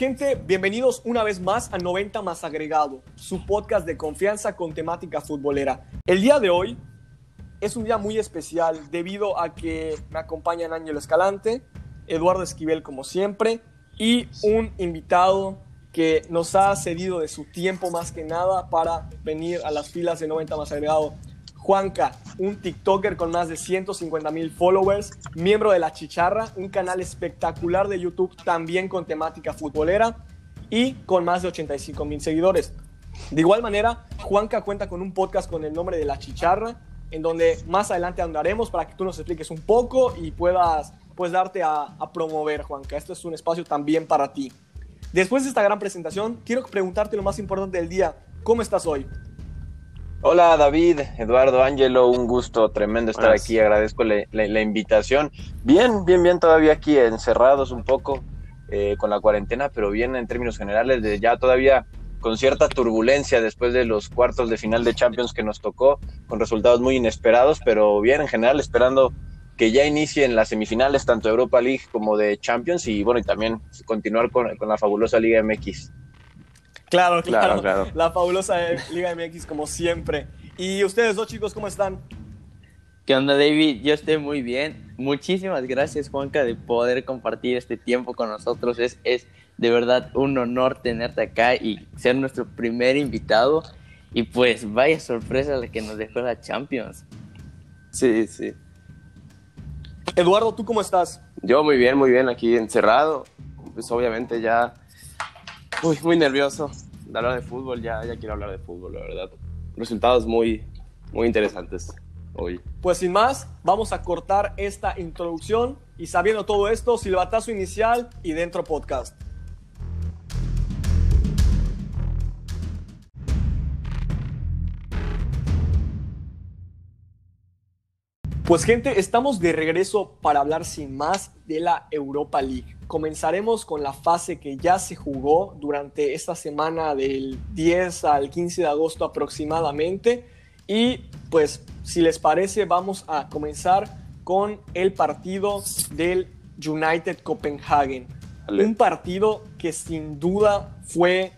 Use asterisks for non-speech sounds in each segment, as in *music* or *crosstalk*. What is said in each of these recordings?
gente, bienvenidos una vez más a 90 más agregado, su podcast de confianza con temática futbolera. El día de hoy es un día muy especial debido a que me acompañan Ángelo Escalante, Eduardo Esquivel como siempre y un invitado que nos ha cedido de su tiempo más que nada para venir a las filas de 90 más agregado. Juanca, un TikToker con más de 150 mil followers, miembro de La Chicharra, un canal espectacular de YouTube también con temática futbolera y con más de 85 mil seguidores. De igual manera, Juanca cuenta con un podcast con el nombre de La Chicharra, en donde más adelante andaremos para que tú nos expliques un poco y puedas pues, darte a, promover, Juanca. Este es un espacio también para ti. Después de esta gran presentación, quiero preguntarte lo más importante del día. ¿Cómo estás hoy? Hola David, Eduardo, Ángelo, un gusto tremendo estar aquí, agradezco la, la, la, invitación. Bien, bien, bien, todavía aquí encerrados un poco eh, con la cuarentena, pero bien en términos generales, de ya todavía con cierta turbulencia después de los cuartos de final de Champions que nos tocó, con resultados muy inesperados, pero bien en general esperando que ya inicien las semifinales tanto de Europa League como de Champions y bueno, y también continuar con, con la fabulosa Liga MX. Claro, claro, claro, La fabulosa Liga MX como siempre. ¿Y ustedes dos chicos cómo están? ¿Qué onda, David? Yo estoy muy bien. Muchísimas gracias, Juanca, de poder compartir este tiempo con nosotros. Es, es de verdad un honor tenerte acá y ser nuestro primer invitado. Y pues vaya sorpresa la que nos dejó la Champions. Sí, sí. Eduardo, ¿tú cómo estás? Yo muy bien, muy bien, aquí encerrado. Pues obviamente ya Uy, muy nervioso de hablar de fútbol, ya, ya quiero hablar de fútbol, la verdad. Resultados muy, muy interesantes hoy. Pues sin más, vamos a cortar esta introducción y sabiendo todo esto, silbatazo inicial y dentro podcast. Pues gente, estamos de regreso para hablar sin más de la Europa League. Comenzaremos con la fase que ya se jugó durante esta semana del 10 al 15 de agosto aproximadamente. Y pues si les parece vamos a comenzar con el partido del United Copenhagen. Vale. Un partido que sin duda fue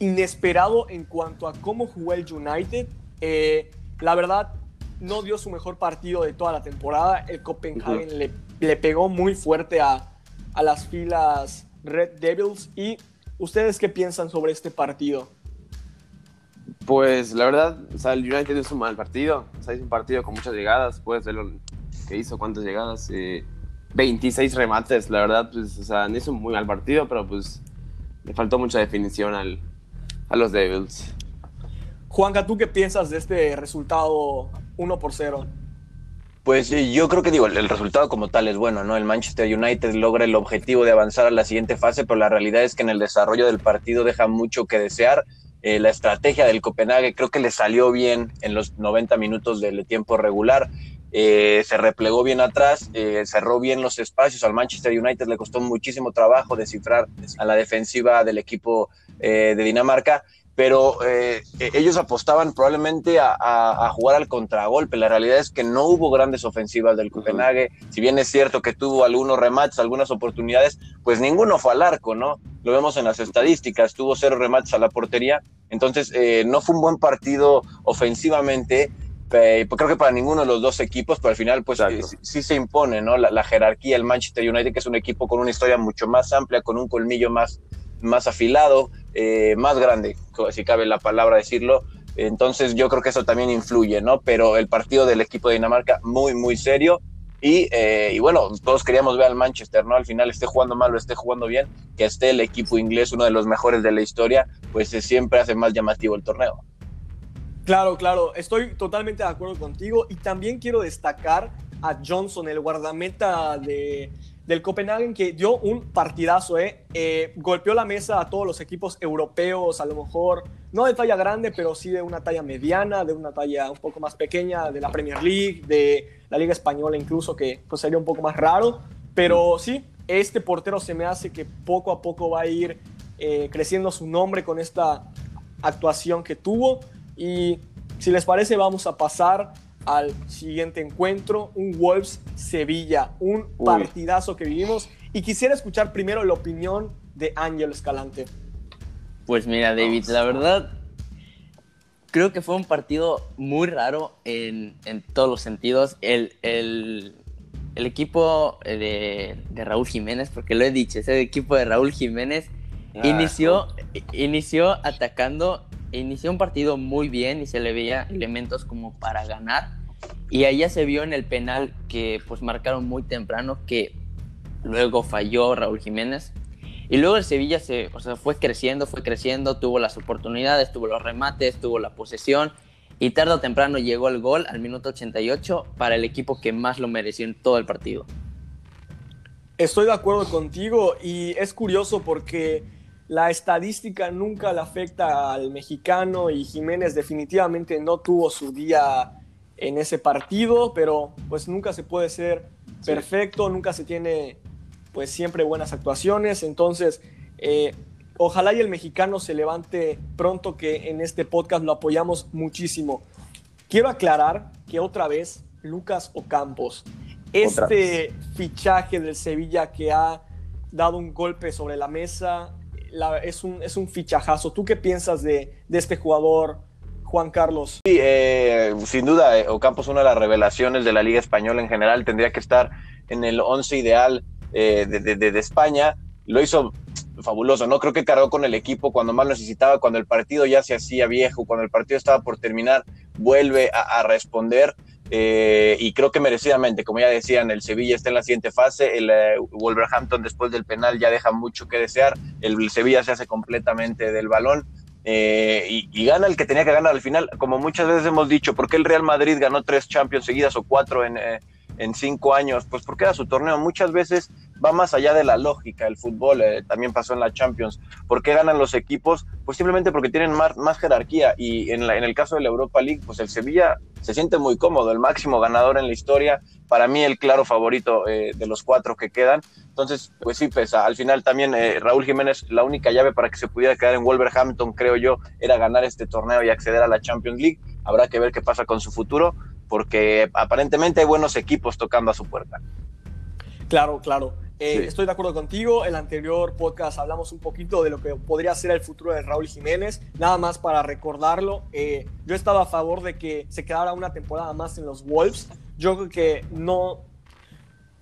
inesperado en cuanto a cómo jugó el United. Eh, la verdad, no dio su mejor partido de toda la temporada. El Copenhagen uh -huh. le, le, pegó muy fuerte a, a, las filas Red Devils. ¿Y ustedes qué piensan sobre este partido? Pues la verdad, o sea, el United es un mal partido. O sea, es un partido con muchas llegadas. Puedes ver lo que hizo, cuántas llegadas. Eh, 26 remates, la verdad, pues, o sea, hizo un muy mal partido, pero pues le faltó mucha definición al, a los Devils. Juanca, ¿tú qué piensas de este resultado 1 por 0? Pues yo creo que digo, el resultado como tal es bueno, ¿no? El Manchester United logra el objetivo de avanzar a la siguiente fase, pero la realidad es que en el desarrollo del partido deja mucho que desear. Eh, la estrategia del Copenhague creo que le salió bien en los 90 minutos del tiempo regular. Eh, se replegó bien atrás, eh, cerró bien los espacios. Al Manchester United le costó muchísimo trabajo descifrar a la defensiva del equipo de Dinamarca pero eh, ellos apostaban probablemente a, a, a, jugar al contragolpe. La realidad es que no hubo grandes ofensivas del Copenhague. Si bien es cierto que tuvo algunos remates, algunas oportunidades, pues ninguno fue al arco, ¿no? Lo vemos en las estadísticas, tuvo cero remates a la portería. Entonces, eh, no fue un buen partido ofensivamente. Eh, creo que para ninguno de los dos equipos, pero al final, pues eh, sí, sí, se impone, ¿no? La, la jerarquía, el Manchester United, que es un equipo con una historia mucho más amplia, con un colmillo más, más afilado, eh, más grande, si cabe la palabra decirlo. Entonces yo creo que eso también influye, ¿no? Pero el partido del equipo de Dinamarca muy, muy serio. Y, eh, y, bueno, todos queríamos ver al Manchester, ¿no? Al final esté jugando mal o esté jugando bien, que esté el equipo inglés, uno de los mejores de la historia, pues eh, siempre hace más llamativo el torneo. Claro, claro, estoy totalmente de acuerdo contigo y también quiero destacar a Johnson, el guardameta de, del Copenhagen que dio un partidazo, ¿eh? ¿eh? golpeó la mesa a todos los equipos europeos, a lo mejor no de talla grande, pero sí de una talla mediana, de una talla un poco más pequeña, de la Premier League, de la Liga Española incluso, que pues sería un poco más raro. Pero sí, este portero se me hace que poco a poco va a ir eh, creciendo su nombre con esta actuación que tuvo. Y si les parece, vamos a pasar al siguiente encuentro, un Wolves-Sevilla, un Uy. partidazo que vivimos. Y quisiera escuchar primero la opinión de Ángel Escalante. Pues mira, David, la verdad, creo que fue un partido muy raro en, en todos los sentidos. El, el- el equipo de, de Raúl Jiménez, porque lo he dicho, ese equipo de Raúl Jiménez Ah, inició, inició atacando, inició un partido muy bien y se le veía elementos como para ganar. Y allá se vio en el penal que pues marcaron muy temprano que luego falló Raúl Jiménez. Y luego el Sevilla se, o sea, fue creciendo, fue creciendo, tuvo las oportunidades, tuvo los remates, tuvo la posesión. Y tarde o temprano llegó el gol al minuto 88 para el equipo que más lo mereció en todo el partido. Estoy de acuerdo contigo y es curioso porque la estadística nunca le afecta al mexicano y Jiménez definitivamente no tuvo su día en ese partido, pero pues nunca se puede ser Sí. perfecto, nunca se tiene pues siempre buenas actuaciones, entonces eh, ojalá y el mexicano se levante pronto que en este podcast lo apoyamos muchísimo. Quiero aclarar que otra vez Lucas Ocampos, este fichaje del Sevilla que ha dado un golpe sobre la mesa, es, un, es un fichajazo. ¿Tú qué piensas de, de este jugador, Juan Carlos? Sí, eh, sin duda, eh, Ocampo es una de las revelaciones de la Liga Española en general. Tendría que estar en el 11 ideal eh, de, de- de- España. Lo hizo fabuloso, ¿no? Creo que cargó con el equipo cuando más necesitaba, cuando el partido ya se hacía viejo, cuando el partido estaba por terminar, vuelve a responder. Eh, y creo que merecidamente, como ya decían, el Sevilla está en la siguiente fase, el eh, Wolverhampton después del penal ya deja mucho que desear, el Sevilla se hace completamente del balón, eh, y, gana el que tenía que ganar al final. Como muchas veces hemos dicho, ¿por qué el Real Madrid ganó tres Champions seguidas o cuatro en, eh, en cinco años? Pues porque era su torneo. Muchas veces va más allá de la lógica. El fútbol eh, también pasó en la Champions. ¿Por qué ganan los equipos? Pues simplemente porque tienen más, más jerarquía. Y en, la- en el caso de la Europa League, pues el Sevilla se siente muy cómodo, el máximo ganador en la historia. Para mí, el claro favorito eh, de los cuatro que quedan. Entonces, pues sí pesa. Al final también eh, Raúl Jiménez, la única llave para que se pudiera quedar en Wolverhampton, creo yo, era ganar este torneo y acceder a la Champions League. Habrá que ver qué pasa con su futuro, porque aparentemente hay buenos equipos tocando a su puerta. Claro, claro. Eh, Sí. Estoy de acuerdo contigo. El anterior podcast hablamos un poquito de lo que podría ser el futuro de Raúl Jiménez. Nada más para recordarlo, eh, yo estaba a favor de que se quedara una temporada más en los Wolves. Yo creo que no.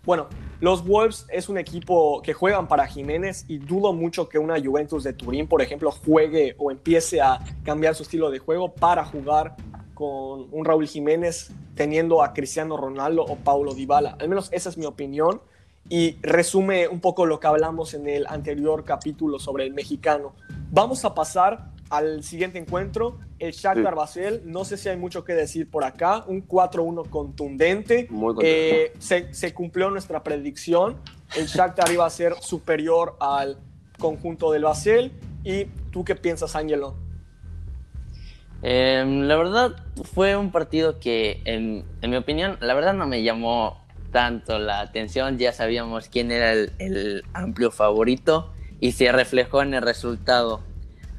Bueno, los Wolves es un equipo que juegan para Jiménez y dudo mucho que una Juventus de Turín, por ejemplo, juegue o empiece a cambiar su estilo de juego para jugar con un Raúl Jiménez teniendo a Cristiano Ronaldo o Paulo Dybala. Al menos esa es mi opinión y resume un poco lo que hablamos en el anterior capítulo sobre el mexicano. Vamos a pasar al siguiente encuentro, el Shakhtar Sí. Basel. No sé si hay mucho que decir por acá, un 4-1 contundente. Muy. Eh, se, se cumplió nuestra predicción. El Shakhtar iba a ser superior al conjunto del Basel. ¿Y tú qué piensas, Ángelo? Eh, la verdad fue un partido que, en, en mi opinión, la verdad no me llamó tanto la atención. Ya sabíamos quién era el, el amplio favorito y se reflejó en el resultado.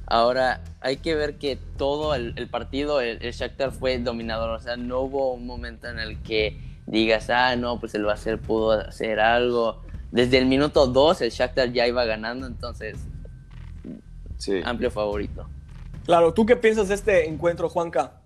Ahora hay que ver que todo el, el partido, el, el Shakhtar fue dominador. O sea, no hubo un momento en el que digas, ah, no, pues el Basel pudo hacer algo. Desde el minuto 2 el Shakhtar ya iba ganando, entonces Sí. amplio favorito. Claro, ¿tú qué piensas de este encuentro, Juanca?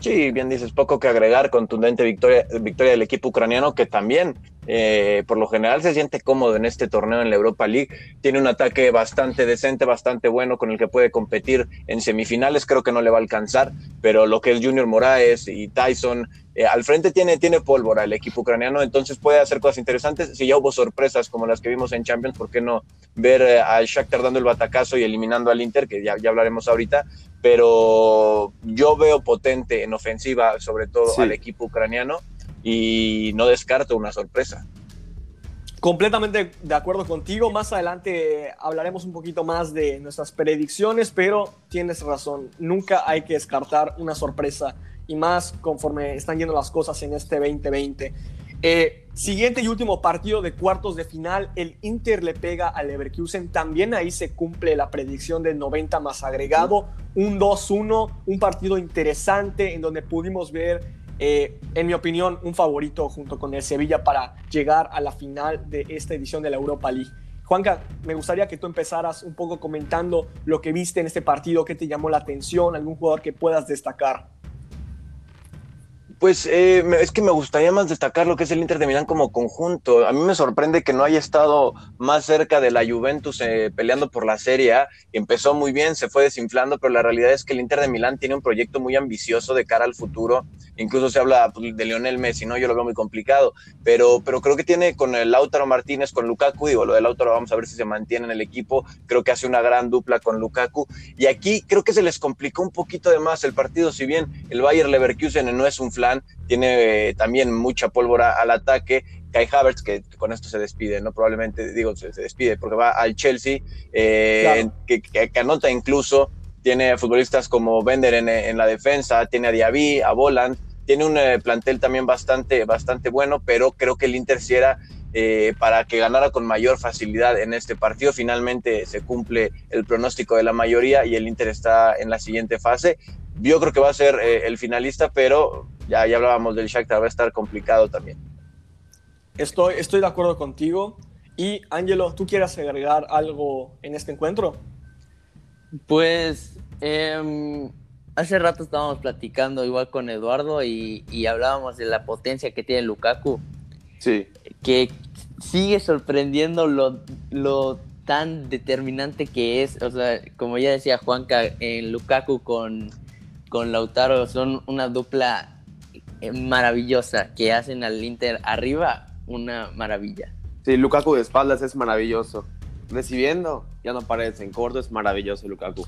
Sí, bien dices, poco que agregar, contundente victoria, victoria del equipo ucraniano que también eh, por lo general se siente cómodo en este torneo en la Europa League, tiene un ataque bastante decente, bastante bueno con el que puede competir en semifinales, creo que no le va a alcanzar, pero lo que es Junior Moraes y Tyson, eh, al frente tiene, tiene pólvora el equipo ucraniano, entonces puede hacer cosas interesantes, si ya hubo sorpresas como las que vimos en Champions, ¿por qué no ver eh, al Shakhtar dando el batacazo y eliminando al Inter, que ya, ya hablaremos ahorita, pero yo veo potente en ofensiva, sobre todo Sí. al equipo ucraniano, y no descarto una sorpresa. Completamente de acuerdo contigo. Más adelante hablaremos un poquito más de nuestras predicciones, pero tienes razón. Nunca hay que descartar una sorpresa y más conforme están yendo las cosas en este 2020. Eh, Siguiente y último partido de cuartos de final, el Inter le pega al Leverkusen. También ahí se cumple la predicción del 90 más agregado. Un 2-1, un partido interesante en donde pudimos ver, eh, en mi opinión, un favorito junto con el Sevilla para llegar a la final de esta edición de la Europa League. Juanca, me gustaría que tú empezaras un poco comentando lo que viste en este partido, qué te llamó la atención, algún jugador que puedas destacar. Pues eh, es que me gustaría más destacar lo que es el Inter de Milán como conjunto. A mí me sorprende que no haya estado más cerca de la Juventus eh, peleando por la Serie A. Empezó muy bien, se fue desinflando, pero la realidad es que el Inter de Milán tiene un proyecto muy ambicioso de cara al futuro. Incluso se habla pues, de Lionel Messi, ¿no? Yo lo veo muy complicado, pero, pero creo que tiene con el Lautaro Martínez, con Lukaku, digo, lo de Lautaro vamos a ver si se mantiene en el equipo. Creo que hace una gran dupla con Lukaku. Y aquí creo que se les complicó un poquito de más el partido, si bien el Bayer Leverkusen no es un flan tiene eh, también mucha pólvora al ataque. Kai Havertz, que, con esto se despide, ¿no? Probablemente, digo, se, despide porque va al Chelsea, eh, que, que, anota incluso, tiene futbolistas como Bender en, en, la defensa, tiene a Diaby, a Boland, tiene un eh, plantel también bastante, bastante bueno, pero creo que el Inter sí era para que ganara con mayor facilidad en este partido. Finalmente se cumple el pronóstico de la mayoría y el Inter está en la siguiente fase. Yo creo que va a ser el finalista, pero ya, ya hablábamos del Shakhtar, va a estar complicado también. Estoy, estoy de acuerdo contigo. Y Ángelo, ¿tú quieres agregar algo en este encuentro? Pues em, hace rato estábamos platicando igual con Eduardo y, y, hablábamos de la potencia que tiene Lukaku. Sí. Que sigue sorprendiendo lo, lo tan determinante que es. O sea, como ya decía Juanca, en Lukaku con, con Lautaro son una dupla eh, maravillosa que hacen al Inter arriba, una maravilla. Sí, Lukaku de espaldas es maravilloso. Recibiendo, ya no parece, en corto es maravilloso Lukaku.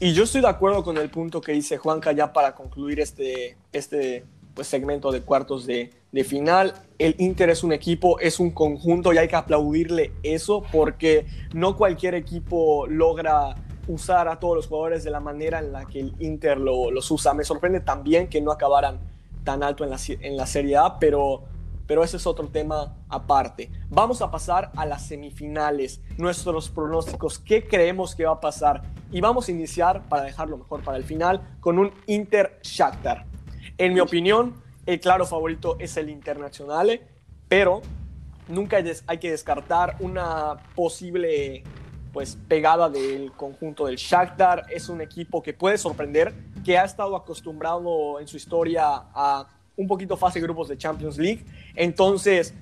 Y yo estoy de acuerdo con el punto que dice Juanca ya para concluir este, este pues, segmento de cuartos de, final. El Inter es un equipo, es un conjunto y hay que aplaudirle eso porque no cualquier equipo logra usar a todos los jugadores de la manera en la que el Inter lo, los usa. Me sorprende también que no acabaran tan alto en la, en la Serie A, pero, pero ese es otro tema aparte. Vamos a pasar a las semifinales, nuestros pronósticos, qué creemos que va a pasar. Y vamos a iniciar, para dejarlo mejor para el final, con un Inter-Shakhtar. En mi opinión, el claro favorito es el Internacional, pero nunca hay que descartar una posible pues pegada del conjunto del Shakhtar. Es un equipo que puede sorprender, que ha estado acostumbrado en su historia a un poquito fase grupos de Champions League. Entonces,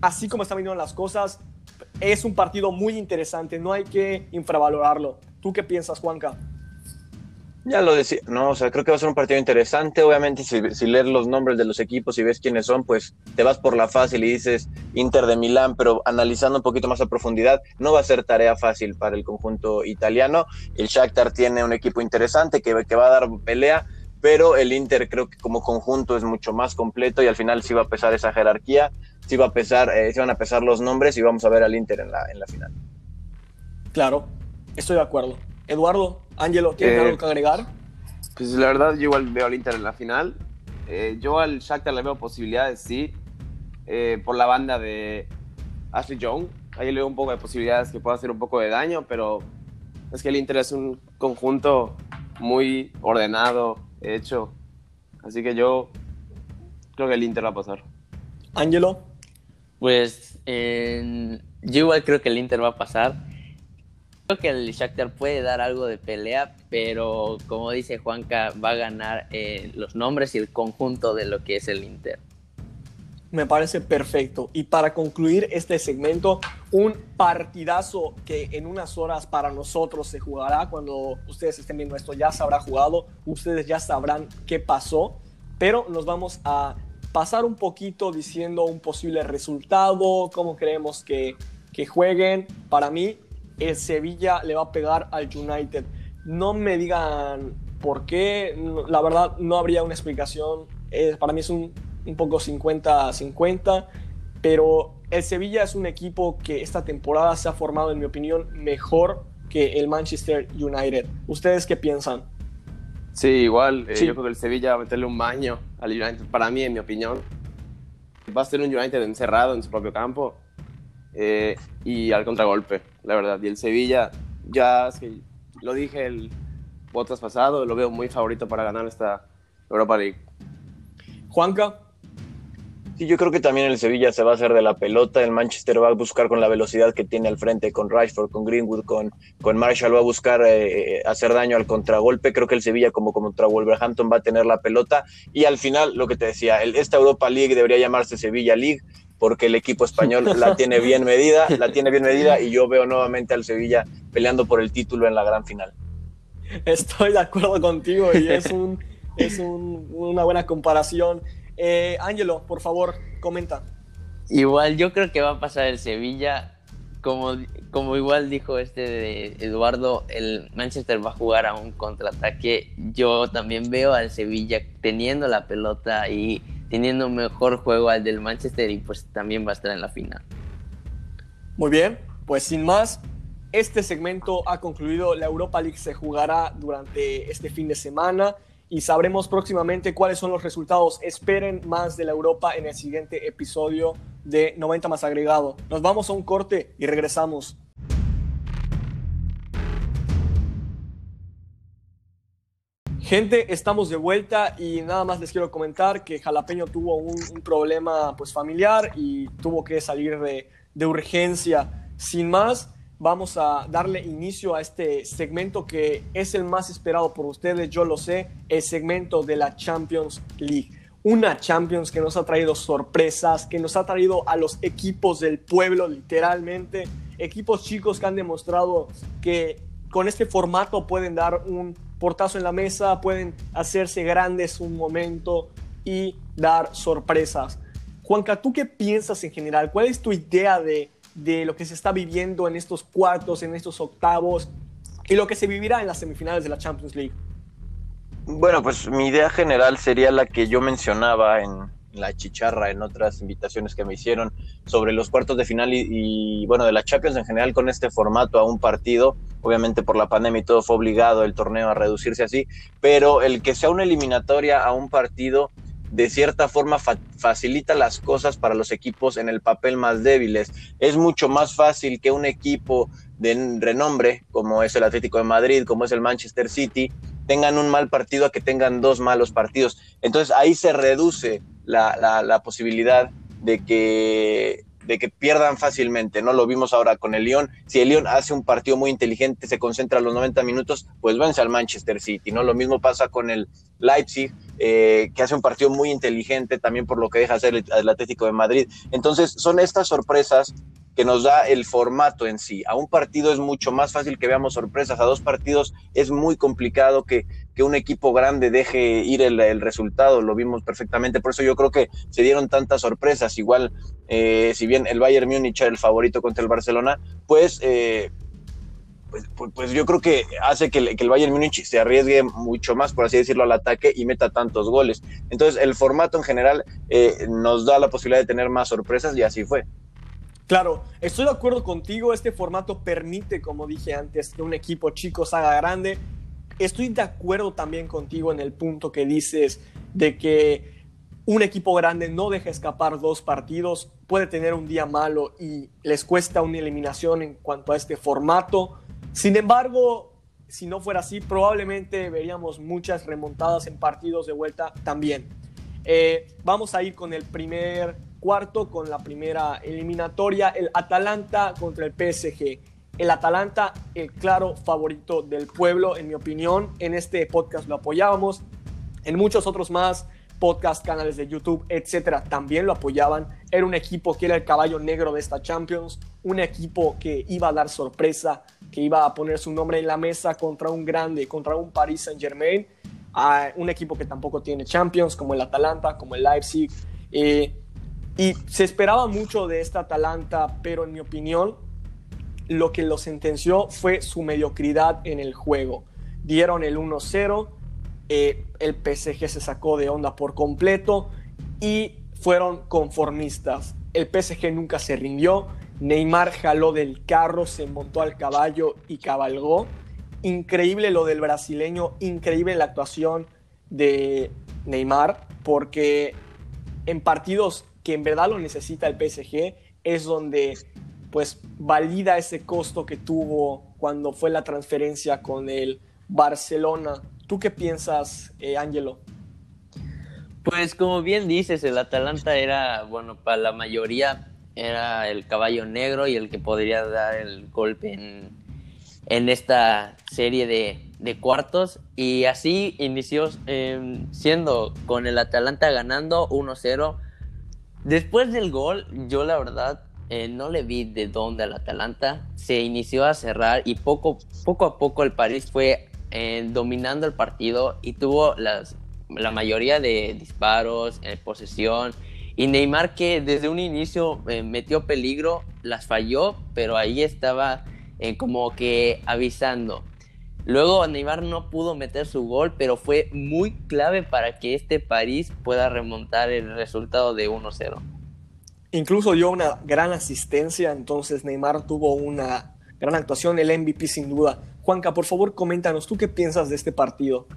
así como están viniendo las cosas, es un partido muy interesante, no hay que infravalorarlo. ¿Tú qué piensas, Juanca? Ya lo decía, no, o sea, creo que va a ser un partido interesante. Obviamente, si, si, lees los nombres de los equipos y ves quiénes son, pues te vas por la fácil y dices Inter de Milán, pero analizando un poquito más a profundidad, no va a ser tarea fácil para el conjunto italiano. El Shakhtar tiene un equipo interesante que, que va a dar pelea, pero el Inter creo que como conjunto es mucho más completo y al final sí va a pesar esa jerarquía, sí va a pesar, eh, sí van a pesar los nombres y vamos a ver al Inter en la, en la final. Claro, estoy de acuerdo. Eduardo, Ángelo, ¿tienes Eh, algo que agregar? Pues la verdad, yo igual veo al Inter en la final. Eh, yo al Shakhtar le veo posibilidades, sí, eh, por la banda de Ashley Young. Ahí le veo un poco de posibilidades que pueda hacer un poco de daño, pero es que el Inter es un conjunto muy ordenado, hecho. Así que yo creo que el Inter va a pasar. Ángelo, Pues en- yo igual creo que el Inter va a pasar. Creo que el Shakhtar puede dar algo de pelea, pero como dice Juanca, va a ganar eh, los nombres y el conjunto de lo que es el Inter. Me parece perfecto. Y para concluir este segmento, un partidazo que en unas horas para nosotros se jugará. Cuando ustedes estén viendo esto ya se habrá jugado, ustedes ya sabrán qué pasó, pero nos vamos a pasar un poquito diciendo un posible resultado, cómo creemos que, que jueguen. Para mí, el Sevilla le va a pegar al United. No me digan por qué, la verdad no habría una explicación. Eh, para mí es un, un poco 50-50, pero el Sevilla es un equipo que esta temporada se ha formado, en mi opinión, mejor que el Manchester United. ¿Ustedes qué piensan? Sí, igual. eh, Sí. Yo creo que el Sevilla va a meterle un baño al United, para mí, en mi opinión. va a ser un United encerrado en su propio campo eh, y al contragolpe, la verdad. Y el Sevilla, ya es que lo dije el podcast pasado, lo veo muy favorito para ganar esta Europa League. Juanca. Sí, yo creo que también el Sevilla se va a hacer de la pelota. El Manchester va a buscar con la velocidad que tiene al frente, con Rashford, con Greenwood, con, con Marshall, va a buscar eh, hacer daño al contragolpe. Creo que el Sevilla, como contra Wolverhampton, va a tener la pelota. Y al final, lo que te decía, el, esta Europa League debería llamarse Sevilla League, porque el equipo español la *laughs* tiene bien medida, la tiene bien medida, y yo veo nuevamente al Sevilla peleando por el título en la gran final. Estoy de acuerdo contigo y es, un, es un, una buena comparación. Eh, Ángelo, por favor, comenta. Igual yo creo que va a pasar el Sevilla. Como, como igual dijo este de Eduardo, el Manchester va a jugar a un contraataque. Yo también veo al Sevilla teniendo la pelota y teniendo un mejor juego al del Manchester y pues también va a estar en la final. Muy bien, pues sin más, este segmento ha concluido. La Europa League se jugará durante este fin de semana y sabremos próximamente cuáles son los resultados. Esperen más de la Europa en el siguiente episodio de 90 más agregado. Nos vamos a un corte y regresamos. Gente, estamos de vuelta y nada más les quiero comentar que Jalapeño tuvo un, problema pues, familiar y tuvo que salir de, de urgencia. Sin más, vamos a darle inicio a este segmento que es el más esperado por ustedes, yo lo sé, el segmento de la Champions League. Una Champions que nos ha traído sorpresas, que nos ha traído a los equipos del pueblo, literalmente. Equipos chicos que han demostrado que con este formato pueden dar un portazo en la mesa, pueden hacerse grandes un momento y dar sorpresas. Juanca, ¿tú qué piensas en general? ¿Cuál es tu idea de, de lo que se está viviendo en estos cuartos, en estos octavos y lo que se vivirá en las semifinales de la Champions League? Bueno, pues mi idea general sería la que yo mencionaba en la chicharra, en otras invitaciones que me hicieron sobre los cuartos de final y, bueno, de la Champions en general con este formato a un partido. Obviamente por la pandemia y todo fue obligado el torneo a reducirse así, pero el que sea una eliminatoria a un partido de cierta forma fa facilita las cosas para los equipos en el papel más débiles. Es mucho más fácil que un equipo de renombre, como es el Atlético de Madrid, como es el Manchester City, tengan un mal partido a que tengan dos malos partidos. Entonces ahí se reduce la, la posibilidad de que de que pierdan fácilmente, ¿no? Lo vimos ahora con el Lyon. Si el Lyon hace un partido muy inteligente, se concentra a los 90 minutos, pues vence al Manchester City, ¿no? Lo mismo pasa con el Leipzig, eh, que hace un partido muy inteligente también por lo que deja hacer el, el Atlético de Madrid. Entonces, son estas sorpresas que nos da el formato en sí. A un partido es mucho más fácil que veamos sorpresas, a dos partidos es muy complicado que, que un equipo grande deje ir el, resultado, lo vimos perfectamente, por eso yo creo que se dieron tantas sorpresas, igual eh, si bien el Bayern Múnich era el favorito contra el Barcelona, pues... Eh, pues, pues, pues, yo creo que hace que el, que el, Bayern Múnich se arriesgue mucho más, por así decirlo, al ataque y meta tantos goles. Entonces, el formato en general eh, nos da la posibilidad de tener más sorpresas y así fue. Claro, estoy de acuerdo contigo. Este formato permite, como dije antes, que un equipo chico se haga grande. Estoy de acuerdo también contigo en el punto que dices de que un equipo grande no deja escapar dos partidos, puede tener un día malo y les cuesta una eliminación en cuanto a este formato. Sin embargo, si no fuera así, probablemente veríamos muchas remontadas en partidos de vuelta también. Eh, vamos a ir con el primer cuarto, con la primera eliminatoria, el Atalanta contra el PSG. El Atalanta, el claro favorito del pueblo, en mi opinión. En este podcast lo apoyábamos. En muchos otros más, podcast, canales de YouTube, etcétera, también lo apoyaban. Era un equipo que era el caballo negro de esta Champions, un equipo que iba a dar sorpresa, que iba a poner su nombre en la mesa contra un grande, contra un Paris Saint Germain, a un equipo que tampoco tiene Champions, como el Atalanta, como el Leipzig. Eh, y se esperaba mucho de esta Atalanta, pero en mi opinión, lo que lo sentenció fue su mediocridad en el juego. Dieron el 1-0 eh, el PSG se sacó de onda por completo y fueron conformistas. El PSG nunca se rindió, Neymar jaló del carro, se montó al caballo y cabalgó. Increíble lo del brasileño, increíble la actuación de Neymar, porque en partidos que en verdad lo necesita el PSG, es donde pues valida ese costo que tuvo cuando fue la transferencia con el Barcelona. ¿Tú qué piensas, eh, Angelo? Pues como bien dices, el Atalanta era, bueno, para la mayoría era el caballo negro y el que podría dar el golpe en, en esta serie de, de, cuartos. Y así inició eh, siendo con el Atalanta ganando 1-0. Después del gol, yo la verdad eh, no le vi de dónde al Atalanta. Se inició a cerrar y poco, poco a poco el París fue eh, dominando el partido y tuvo la mayoría de disparos, eh, posesión. Y Neymar que desde un inicio eh, metió peligro, las falló, pero ahí estaba como que avisando. Luego Neymar no pudo meter su gol, pero fue muy clave para que este París pueda remontar el resultado de 1-0. Incluso dio una gran asistencia, entonces Neymar tuvo una gran actuación, el MVP sin duda. Juanca, por favor, coméntanos, ¿tú qué piensas de este partido?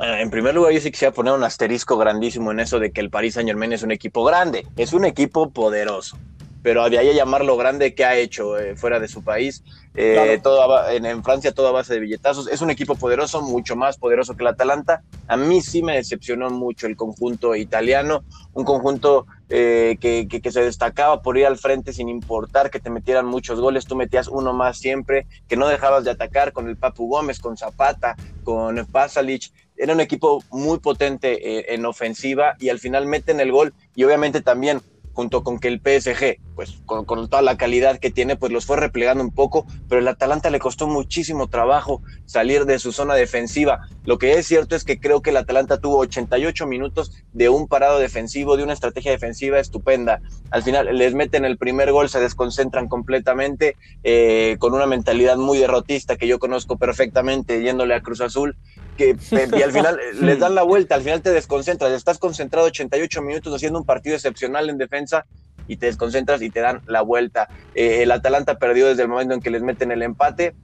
en primer lugar, yo sí quisiera poner un asterisco grandísimo en eso de que el Paris Saint Germain es un equipo grande, es un equipo poderoso. Pero de ahí a llamarlo grande, ¿qué ha hecho eh, fuera de su país? Eh, todo en, en, Francia, todo a base de billetazos. Es un equipo poderoso, mucho más poderoso que el Atalanta. A mí sí me decepcionó mucho el conjunto italiano, un conjunto eh, que, que, que, se destacaba por ir al frente sin importar que te metieran muchos goles, tú metías uno más siempre, que no dejabas de atacar con el Papu Gómez, con Zapata, con Pasalic, era un equipo muy potente en ofensiva y al final meten el gol y obviamente también junto con que el PSG, pues con, toda la calidad que tiene, pues los fue replegando un poco, pero el Atalanta le costó muchísimo trabajo salir de su zona defensiva. Lo que es cierto es que creo que el Atalanta tuvo 88 minutos de un parado defensivo, de una estrategia defensiva estupenda. Al final les meten el primer gol, se desconcentran completamente, eh, con una mentalidad muy derrotista que yo conozco perfectamente yéndole a Cruz Azul, que y al final les dan la vuelta, al final te desconcentras, estás concentrado 88 minutos haciendo un partido excepcional en defensa y te desconcentras y te dan la vuelta. Eh, el Atalanta perdió desde el momento en que les meten el empate,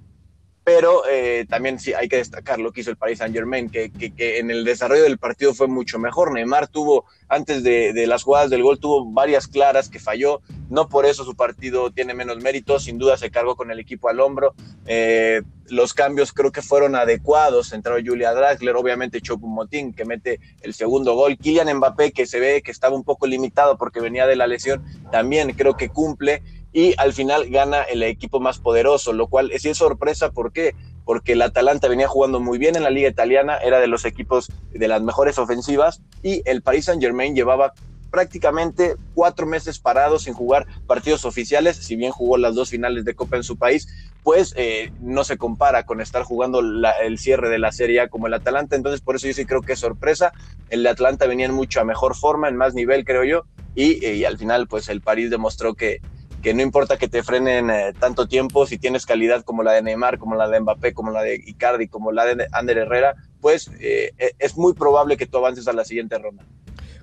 pero eh, también sí hay que destacar lo que hizo el Paris Saint Germain, que, que, en el desarrollo del partido fue mucho mejor. Neymar tuvo, antes de, las jugadas del gol, tuvo varias claras que falló, no por eso su partido tiene menos mérito, sin duda se cargó con el equipo al hombro. Eh, los cambios creo que fueron adecuados, entró Julia Draxler, obviamente Motín que mete el segundo gol, Kylian Mbappé que se ve que estaba un poco limitado porque venía de la lesión, también creo que cumple y al final gana el equipo más poderoso, lo cual sí es sorpresa, ¿por qué? Porque el Atalanta venía jugando muy bien en la liga italiana, era de los equipos de las mejores ofensivas y el Paris Saint Germain llevaba prácticamente cuatro meses parados sin jugar partidos oficiales, si bien jugó las dos finales de Copa en su país, pues eh, no se compara con estar jugando la, el cierre de la Serie A como el Atalanta, entonces por eso yo sí creo que es sorpresa, el de Atlanta venía en mucha mejor forma, en más nivel creo yo, y, y al final pues el París demostró que, que no importa que te frenen eh, tanto tiempo, si tienes calidad como la de Neymar, como la de Mbappé, como la de Icardi, como la de Ander Herrera, pues eh, es muy probable que tú avances a la siguiente ronda.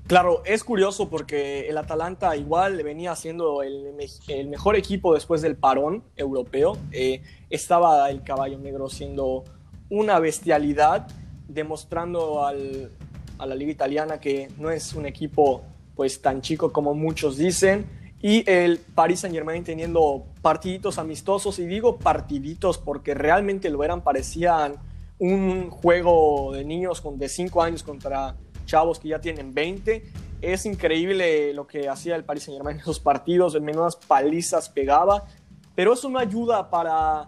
Claro, es curioso porque el Atalanta igual venía siendo el, mejor equipo después del parón europeo. Eh, estaba el caballo negro siendo una bestialidad, demostrando a la liga italiana que no es un equipo pues tan chico como muchos dicen y el Paris Saint Germain teniendo partiditos amistosos, y digo partiditos porque realmente lo eran, parecían un juego de niños de 5 años contra chavos que ya tienen 20. Es increíble lo que hacía el Paris Saint Germain en esos partidos, en menudas palizas pegaba, pero eso no ayuda para,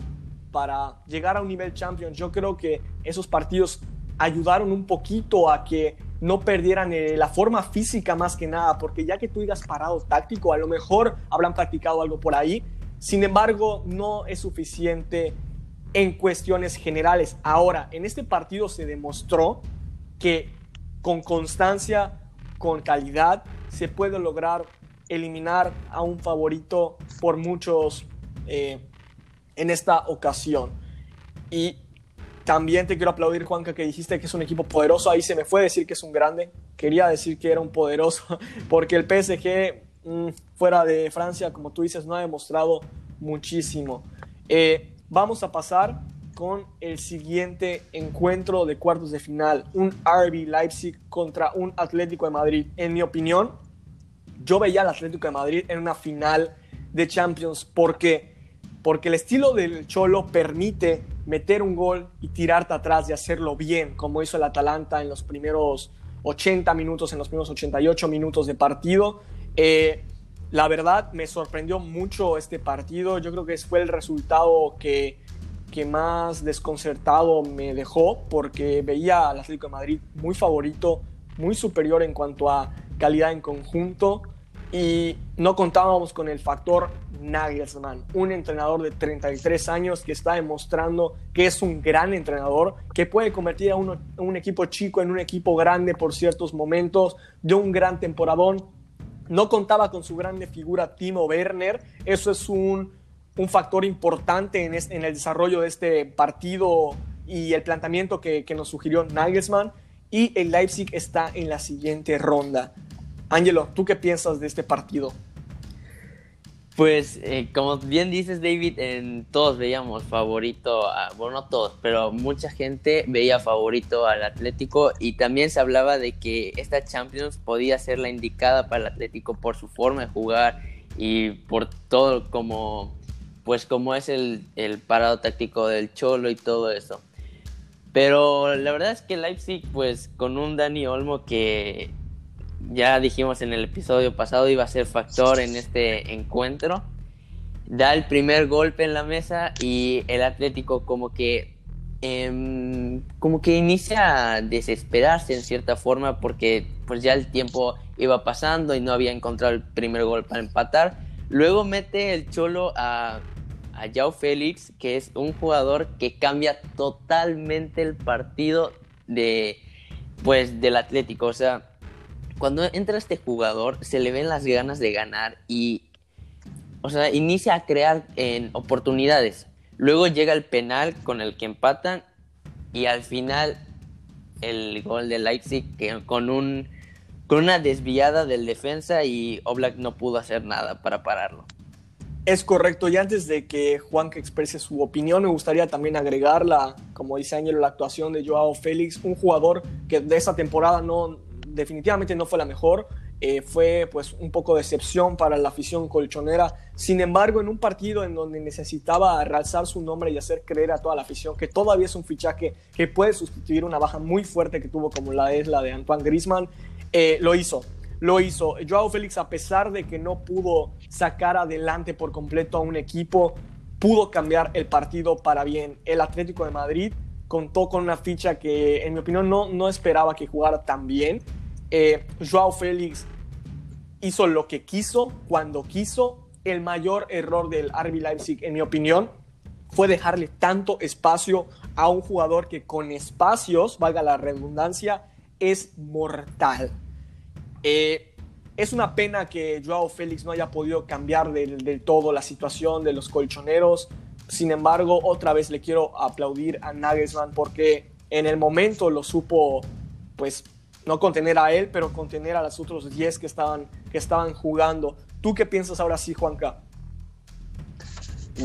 para llegar a un nivel champion. Yo creo que esos partidos ayudaron un poquito a que no perdieran eh, la forma física más que nada, porque ya que tú digas parado táctico, a lo mejor habrán practicado algo por ahí, sin embargo, no es suficiente en cuestiones generales. Ahora, en este partido se demostró que con constancia, con calidad, se puede lograr eliminar a un favorito por muchos eh, en esta ocasión. Y también te quiero aplaudir, Juanca, que dijiste que es un equipo poderoso. Ahí se me fue decir que es un grande. Quería decir que era un poderoso, *laughs* porque el PSG mmm, fuera de Francia, como tú dices, no ha demostrado muchísimo. Eh, vamos a pasar con el siguiente encuentro de cuartos de final. Un RB Leipzig contra un Atlético de Madrid. En mi opinión, yo veía al Atlético de Madrid en una final de Champions porque, porque el estilo del Cholo permite meter un gol y tirarte atrás y hacerlo bien, como hizo el Atalanta en los primeros 80 minutos, en los primeros 88 minutos de partido. Eh, la verdad, me sorprendió mucho este partido. Yo creo que fue el resultado que, que más desconcertado me dejó, porque veía al Atlético de Madrid muy favorito, muy superior en cuanto a calidad en conjunto y no contábamos con el factor Nagelsmann, un entrenador de 33 años que está demostrando que es un gran entrenador, que puede convertir a, un equipo chico en un equipo grande por ciertos momentos, de un gran temporadón. No contaba con su grande figura Timo Werner, eso es un, un factor importante en, en, el desarrollo de este partido y el planteamiento que, que nos sugirió Nagelsmann. Y el Leipzig está en la siguiente ronda. Ángelo, ¿tú qué piensas de este partido? Pues, eh, como bien dices, David, en todos veíamos favorito, a, bueno, no todos, pero mucha gente veía favorito al Atlético y también se hablaba de que esta Champions podía ser la indicada para el Atlético por su forma de jugar y por todo como, pues como es el, el parado táctico del Cholo y todo eso. Pero la verdad es que Leipzig, pues con un Dani Olmo que ya dijimos en el episodio pasado, iba a ser factor en este encuentro. Da el primer golpe en la mesa y el Atlético como que em, como que inicia a desesperarse en cierta forma porque pues ya el tiempo iba pasando y no había encontrado el primer gol para empatar. Luego mete el Cholo a, a Yao Félix, que es un jugador que cambia totalmente el partido de pues del Atlético. O sea, cuando entra este jugador se le ven las ganas de ganar y, o sea, inicia a crear en oportunidades. Luego llega el penal con el que empatan y al final el gol de Leipzig con un con una desviada del defensa y Oblak no pudo hacer nada para pararlo. Es correcto, y antes de que Juan que exprese su opinión, me gustaría también agregarla, como dice Ángel, la actuación de Joao Félix, un jugador que de esa temporada no, definitivamente no fue la mejor. Eh, fue pues un poco de excepción para la afición colchonera. Sin embargo, en un partido en donde necesitaba realzar su nombre y hacer creer a toda la afición que todavía es un fichaje que puede sustituir una baja muy fuerte que tuvo como la es la de Antoine Griezmann, eh, lo hizo. Lo hizo. Joao Félix, a pesar de que no pudo sacar adelante por completo a un equipo, pudo cambiar el partido para bien. El Atlético de Madrid contó con una ficha que, en mi opinión, no, no esperaba que jugara tan bien eh, Joao Félix hizo lo que quiso, cuando quiso. El mayor error del RB Leipzig, en mi opinión, fue dejarle tanto espacio a un jugador que con espacios, valga la redundancia, es mortal. Eh, es una pena que Joao Félix no haya podido cambiar del, todo la situación de los colchoneros. Sin embargo, otra vez le quiero aplaudir a Nagelsmann porque en el momento lo supo pues no contener a él, pero contener a los otros 10 que estaban, que estaban jugando. ¿Tú qué piensas ahora sí, Juanca?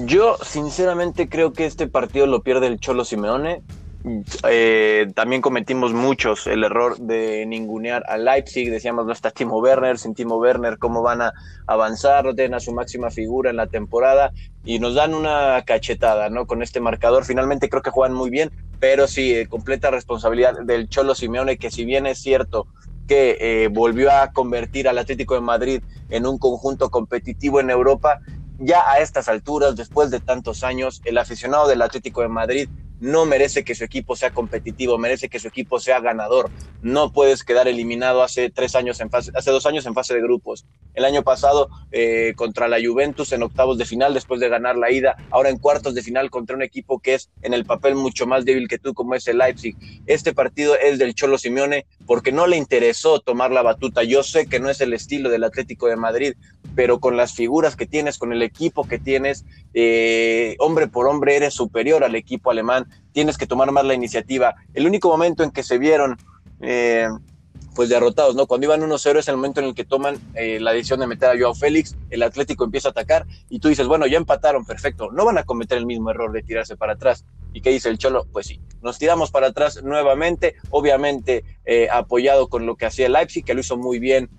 Yo sinceramente creo que este partido lo pierde el Cholo Simeone. Eh, también cometimos muchos el error de ningunear a Leipzig, decíamos no está Timo Werner, sin Timo Werner cómo van a avanzar, no tienen a su máxima figura en la temporada y nos dan una cachetada, ¿no? Con este marcador, finalmente creo que juegan muy bien, pero sí, eh, completa responsabilidad del Cholo Simeone, que si bien es cierto que eh, volvió a convertir al Atlético de Madrid en un conjunto competitivo en Europa, ya a estas alturas, después de tantos años, el aficionado del Atlético de Madrid no merece que su equipo sea competitivo, merece que su equipo sea ganador. No puedes quedar eliminado hace tres años en fase, hace dos años en fase de grupos. El año pasado eh, contra la Juventus en octavos de final después de ganar la ida, ahora en cuartos de final contra un equipo que es en el papel mucho más débil que tú como es el Leipzig. Este partido es del Cholo Simeone porque no le interesó tomar la batuta. Yo sé que no es el estilo del Atlético de Madrid, pero con las figuras que tienes, con el equipo que tienes, eh, hombre por hombre eres superior al equipo alemán tienes que tomar más la iniciativa. El único momento en que se vieron eh, pues derrotados, ¿no? Cuando iban 1-0 es el momento en el que toman eh, la decisión de meter a Joao Félix, el Atlético empieza a atacar y tú dices, bueno, ya empataron, perfecto, no van a cometer el mismo error de tirarse para atrás. ¿Y qué dice el Cholo? Pues sí, nos tiramos para atrás nuevamente, obviamente eh, apoyado con lo que hacía Leipzig, que lo hizo muy bien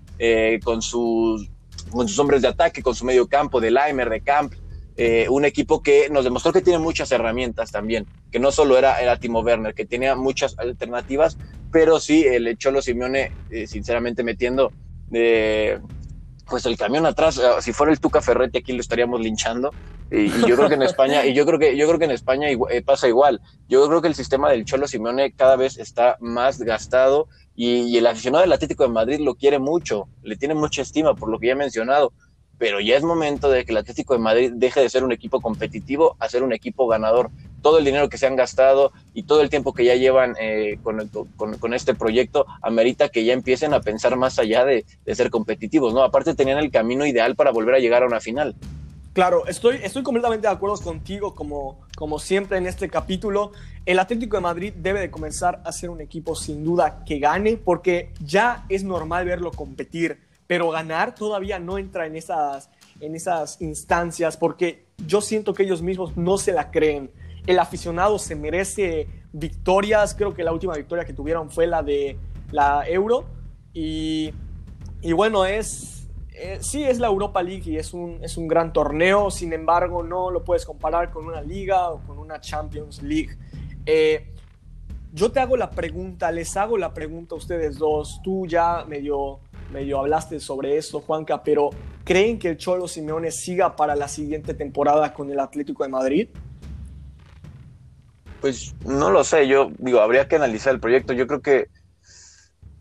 con, sus, con sus hombres de ataque, con su medio campo, de Leimer, de Camp, eh, un equipo que nos demostró que tiene muchas herramientas también, que no solo era, era Timo Werner, que tenía muchas alternativas, pero sí el Cholo Simeone, eh, sinceramente metiendo pues el camión atrás, si fuera el Tuca Ferretti aquí lo estaríamos linchando, y, yo creo que en España, y yo creo que, yo creo que en España pasa igual. Yo creo que el sistema del Cholo Simeone cada vez está más gastado y, y, el aficionado del Atlético de Madrid lo quiere mucho, le tiene mucha estima por lo que ya he mencionado pero ya es momento de que el Atlético de Madrid deje de ser un equipo competitivo a ser un equipo ganador. Todo el dinero que se han gastado y todo el tiempo que ya llevan eh, con, con, este proyecto amerita que ya empiecen a pensar más allá de, de, ser competitivos, ¿no? Aparte tenían el camino ideal para volver a llegar a una final. Claro, estoy, estoy completamente de acuerdo contigo, como, como siempre en este capítulo. El Atlético de Madrid debe de comenzar a ser un equipo sin duda que gane, porque ya es normal verlo competir pero ganar todavía no entra en esas, en esas instancias porque yo siento que ellos mismos no se la creen. El aficionado se merece victorias, creo que la última victoria que tuvieron fue la de la Euro y, bueno, es, eh, sí es la Europa League y es un, es un gran torneo, sin embargo no lo puedes comparar con una liga o con una Champions League. Eh, yo te hago la pregunta, les hago la pregunta a ustedes dos, tú ya medio medio hablaste sobre eso, Juanca, pero ¿creen que el Cholo Simeone siga para la siguiente temporada con el Atlético de Madrid? Pues no lo sé, yo digo, habría que analizar el proyecto. Yo creo que,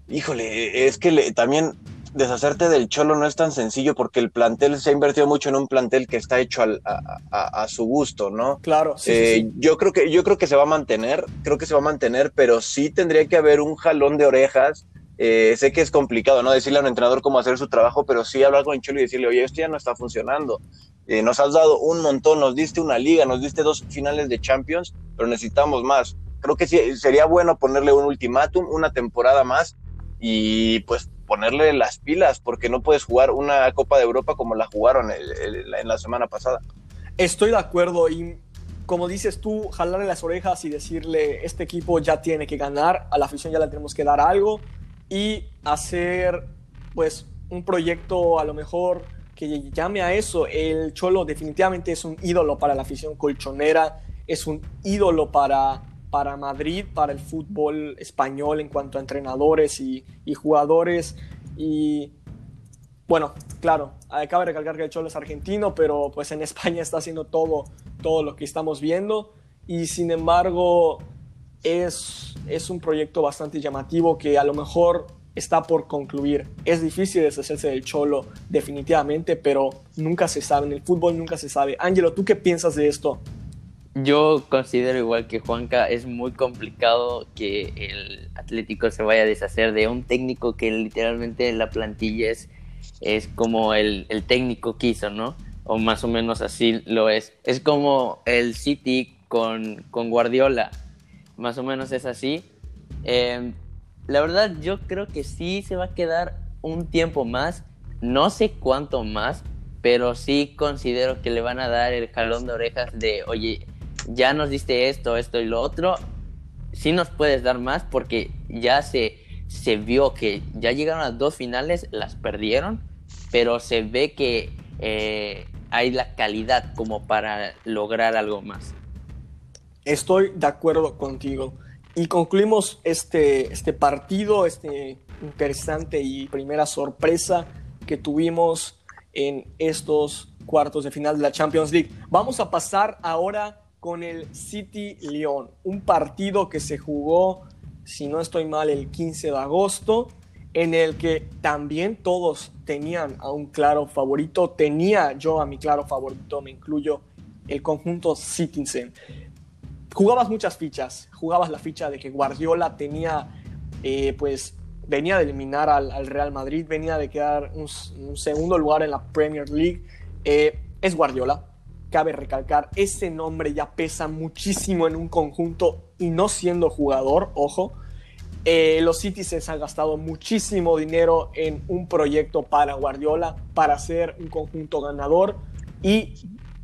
híjole, es que también deshacerte del Cholo no es tan sencillo porque el plantel se ha invertido mucho en un plantel que está hecho a, su gusto, ¿no? Claro, sí, eh, Yo creo que yo creo que se va a mantener, creo que se va a mantener, pero sí tendría que haber un jalón de orejas eh, sé que es complicado, ¿no? Decirle a un entrenador cómo hacer su trabajo, pero sí hablar con Cholo y decirle, oye, esto ya no está funcionando. Eh, nos has dado un montón, nos diste una liga, nos diste dos finales de Champions, pero necesitamos más. Creo que sí, sería bueno ponerle un ultimátum, una temporada más y pues ponerle las pilas, porque no puedes jugar una Copa de Europa como la jugaron en la semana pasada. Estoy de acuerdo y como dices tú, jalarle las orejas y decirle, este equipo ya tiene que ganar, a la afición ya le tenemos que dar algo, y hacer pues un proyecto a lo mejor que llame a eso. El Cholo definitivamente es un ídolo para la afición colchonera, es un ídolo para, para Madrid, para el fútbol español en cuanto a entrenadores y, jugadores. Y bueno, claro, acaba de recalcar que el Cholo es argentino, pero pues en España está haciendo todo, todo lo que estamos viendo. Y sin embargo, es, es un proyecto bastante llamativo que a lo mejor está por concluir. Es difícil deshacerse del cholo, definitivamente, pero nunca se sabe. En el fútbol nunca se sabe. Ángelo, ¿tú qué piensas de esto? Yo considero igual que Juanca, es muy complicado que el Atlético se vaya a deshacer de un técnico que literalmente la plantilla es, es como el, el técnico quiso, ¿no? O más o menos así lo es. Es como el City con, con Guardiola más o menos es así. Em, la verdad, yo creo que sí se va a quedar un tiempo más, no sé cuánto más, pero sí considero que le van a dar el jalón de orejas de, oye, ya nos diste esto, esto y lo otro, sí nos puedes dar más porque ya se, se vio que ya llegaron a dos finales, las perdieron, pero se ve que eh, hay la calidad como para lograr algo más. Estoy de acuerdo contigo. Y concluimos este, este partido, este interesante y primera sorpresa que tuvimos en estos cuartos de final de la Champions League. Vamos a pasar ahora con el City León, un partido que se jugó, si no estoy mal, el 15 de agosto, en el que también todos tenían a un claro favorito. Tenía yo a mi claro favorito, me incluyo el conjunto Citizen jugabas muchas fichas. Jugabas la ficha de que Guardiola tenía, eh, pues, venía de eliminar al, Real Madrid, venía de quedar un, segundo lugar en la Premier League. Eh, es Guardiola. Cabe recalcar, ese nombre ya pesa muchísimo en un conjunto y no siendo jugador, ojo. Eh, los Citizens han gastado muchísimo dinero en un proyecto para Guardiola, para ser un conjunto ganador y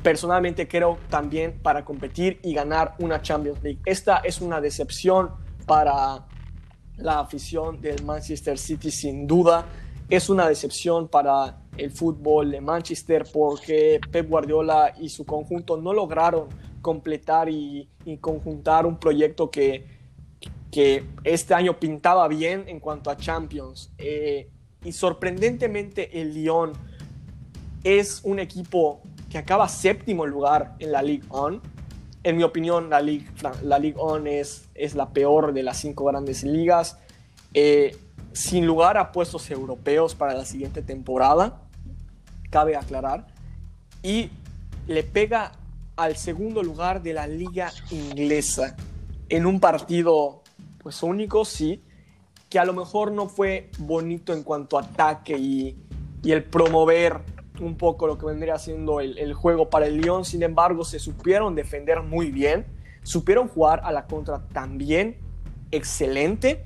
personalmente creo también para competir y ganar una Champions League. Esta es una decepción para la afición del Manchester City sin duda. es una decepción para el fútbol de Manchester porque Pep Guardiola y su conjunto no lograron completar y, conjuntar un proyecto que, que este año pintaba bien en cuanto a Champions. Eh, y sorprendentemente el Lyon es un equipo que acaba séptimo lugar en la Ligue 1. En mi opinión, la Ligue, la Ligue 1 es, es la peor de las cinco grandes ligas. Eh, sin lugar a puestos europeos para la siguiente temporada, cabe aclarar. Y le pega al segundo lugar de la liga inglesa en un partido pues único, sí, que a lo mejor no fue bonito en cuanto a ataque y, y el promover un poco lo que vendría siendo el, juego para el Lyon. Sin embargo, se supieron defender muy bien, supieron jugar a la contra también excelente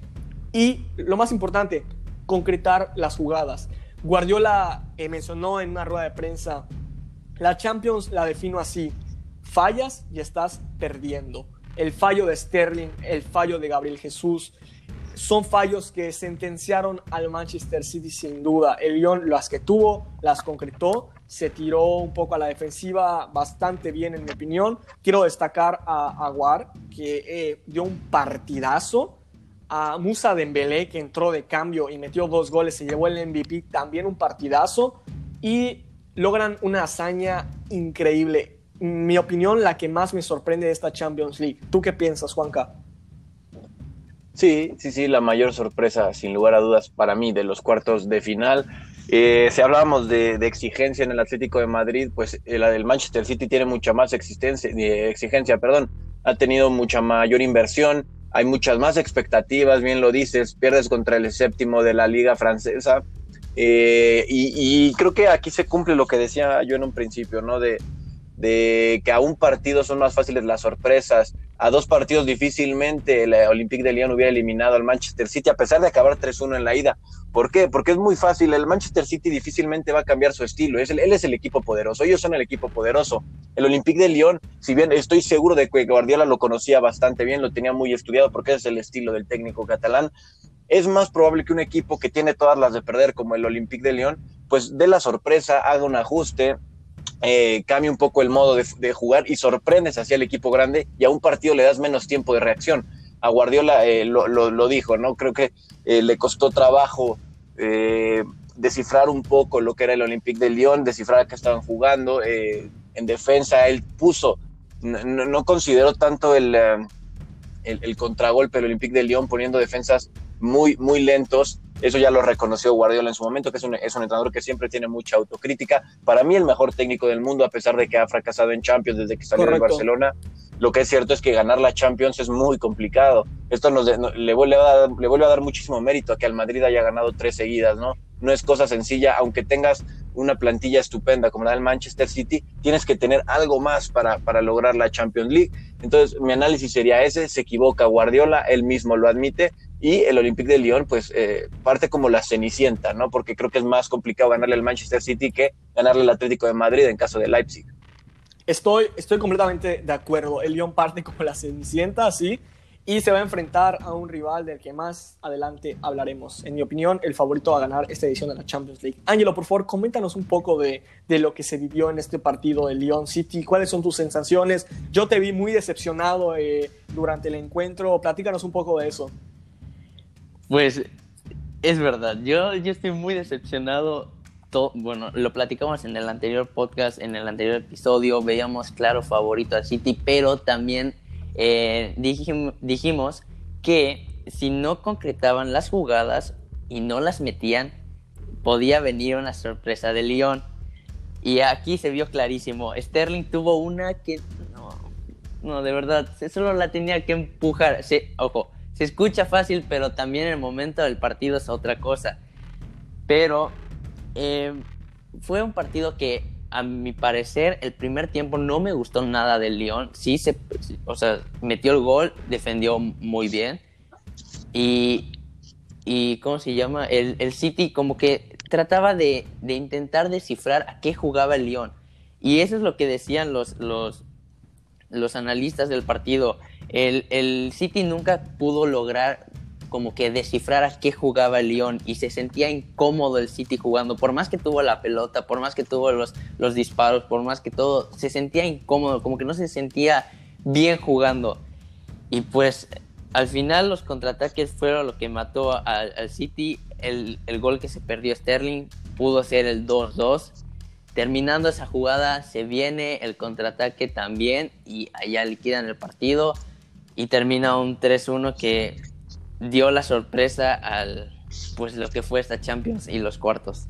y lo más importante, concretar las jugadas. Guardiola eh, mencionó en una rueda de prensa, la Champions la defino así, fallas y estás perdiendo. El fallo de Sterling, el fallo de Gabriel Jesús, son fallos que sentenciaron al Manchester City sin duda. El Lyon las que tuvo, las concretó, se tiró un poco a la defensiva bastante bien en mi opinión. Quiero destacar a Aguar, que eh, dio un partidazo. A Musa Dembélé, que entró de cambio y metió dos goles, se llevó el MVP, también un partidazo. Y logran una hazaña increíble. Mi opinión, la que más me sorprende de esta Champions League. ¿Tú qué piensas, Juanca? Sí, sí, sí, la mayor sorpresa, sin lugar a dudas, para mí, de los cuartos de final. Eh, si hablábamos de, de, exigencia en el Atlético de Madrid, pues eh, la del Manchester City tiene mucha más existencia, eh, exigencia, perdón, ha tenido mucha mayor inversión, hay muchas más expectativas, bien lo dices, pierdes contra el séptimo de la liga francesa, eh, y, y, creo que aquí se cumple lo que decía yo en un principio, ¿no? De, de que a un partido son más fáciles las sorpresas, a dos partidos difícilmente el Olympique de Lyon hubiera eliminado al Manchester City a pesar de acabar 3-1 en la ida. ¿Por qué? Porque es muy fácil, el Manchester City difícilmente va a cambiar su estilo, es el, él es el equipo poderoso, ellos son el equipo poderoso. El Olympique de Lyon, si bien estoy seguro de que Guardiola lo conocía bastante bien, lo tenía muy estudiado porque es el estilo del técnico catalán, es más probable que un equipo que tiene todas las de perder como el Olympique de Lyon, pues dé la sorpresa, haga un ajuste, eh, cambia un poco el modo de, jugar y sorprendes hacia el equipo grande y a un partido le das menos tiempo de reacción. A Guardiola eh, lo, dijo, ¿no? Creo que eh, le costó trabajo descifrar un poco lo que era el Olympique de Lyon, descifrar a qué estaban jugando. en defensa, él puso, no, consideró tanto el, el, el, contragolpe del Olympique de Lyon poniendo defensas muy, muy lentos eso ya lo reconoció Guardiola en su momento, que es un, es un, entrenador que siempre tiene mucha autocrítica. Para mí, el mejor técnico del mundo, a pesar de que ha fracasado en Champions desde que salió Correcto. de Barcelona. Lo que es cierto es que ganar la Champions es muy complicado. Esto nos no, le, vuelve a dar, le vuelve a dar muchísimo mérito a que al Madrid haya ganado tres seguidas, ¿no? No es cosa sencilla, aunque tengas una plantilla estupenda como la del Manchester City, tienes que tener algo más para, para lograr la Champions League. Entonces, mi análisis sería ese, se equivoca Guardiola, él mismo lo admite, y el Olympique de Lyon pues eh, parte como la cenicienta, ¿no? Porque creo que es más complicado ganarle al Manchester City que ganarle al Atlético de Madrid en caso de Leipzig. Estoy, estoy completamente de acuerdo. El Lyon parte como la cenicienta, sí, y se va a enfrentar a un rival del que más adelante hablaremos. En mi opinión, el favorito a ganar esta edición de la Champions League. Ángelo, por favor, coméntanos un poco de, de lo que se vivió en este partido del Lyon City. ¿Cuáles son tus sensaciones? Yo te vi muy decepcionado eh, durante el encuentro. Platícanos un poco de eso. Pues es verdad, yo, yo estoy muy decepcionado. Bueno, lo platicamos en el anterior podcast, en el anterior episodio, veíamos claro favorito a City, pero también eh, dijim, dijimos que si no concretaban las jugadas y no las metían, podía venir una sorpresa de Lyon. Y aquí se vio clarísimo. Sterling tuvo una que no, no, de verdad, solo la tenía que empujar. Sí, ojo, se escucha fácil, pero también el momento del partido es otra cosa. Pero eh, fue un partido que, a mi parecer, el primer tiempo no me gustó nada del Lyon. Sí, se, o sea, metió el gol, defendió muy bien. Y, y ¿cómo se llama? El, el City como que trataba de, de, intentar descifrar a qué jugaba el Lyon. Y eso es lo que decían los, los, los analistas del partido el, City nunca pudo lograr como que descifrar a qué jugaba el Lyon y se sentía incómodo el City jugando, por más que tuvo la pelota, por más que tuvo los, los disparos, por más que todo, se sentía incómodo, como que no se sentía bien jugando. Y pues al final los contraataques fueron lo que mató al, al City, el, el gol que se perdió Sterling pudo ser el 2-2 terminando esa jugada se viene el contraataque también y allá liquidan el partido y termina un 3-1 que dio la sorpresa al pues lo que fue esta Champions y los cuartos.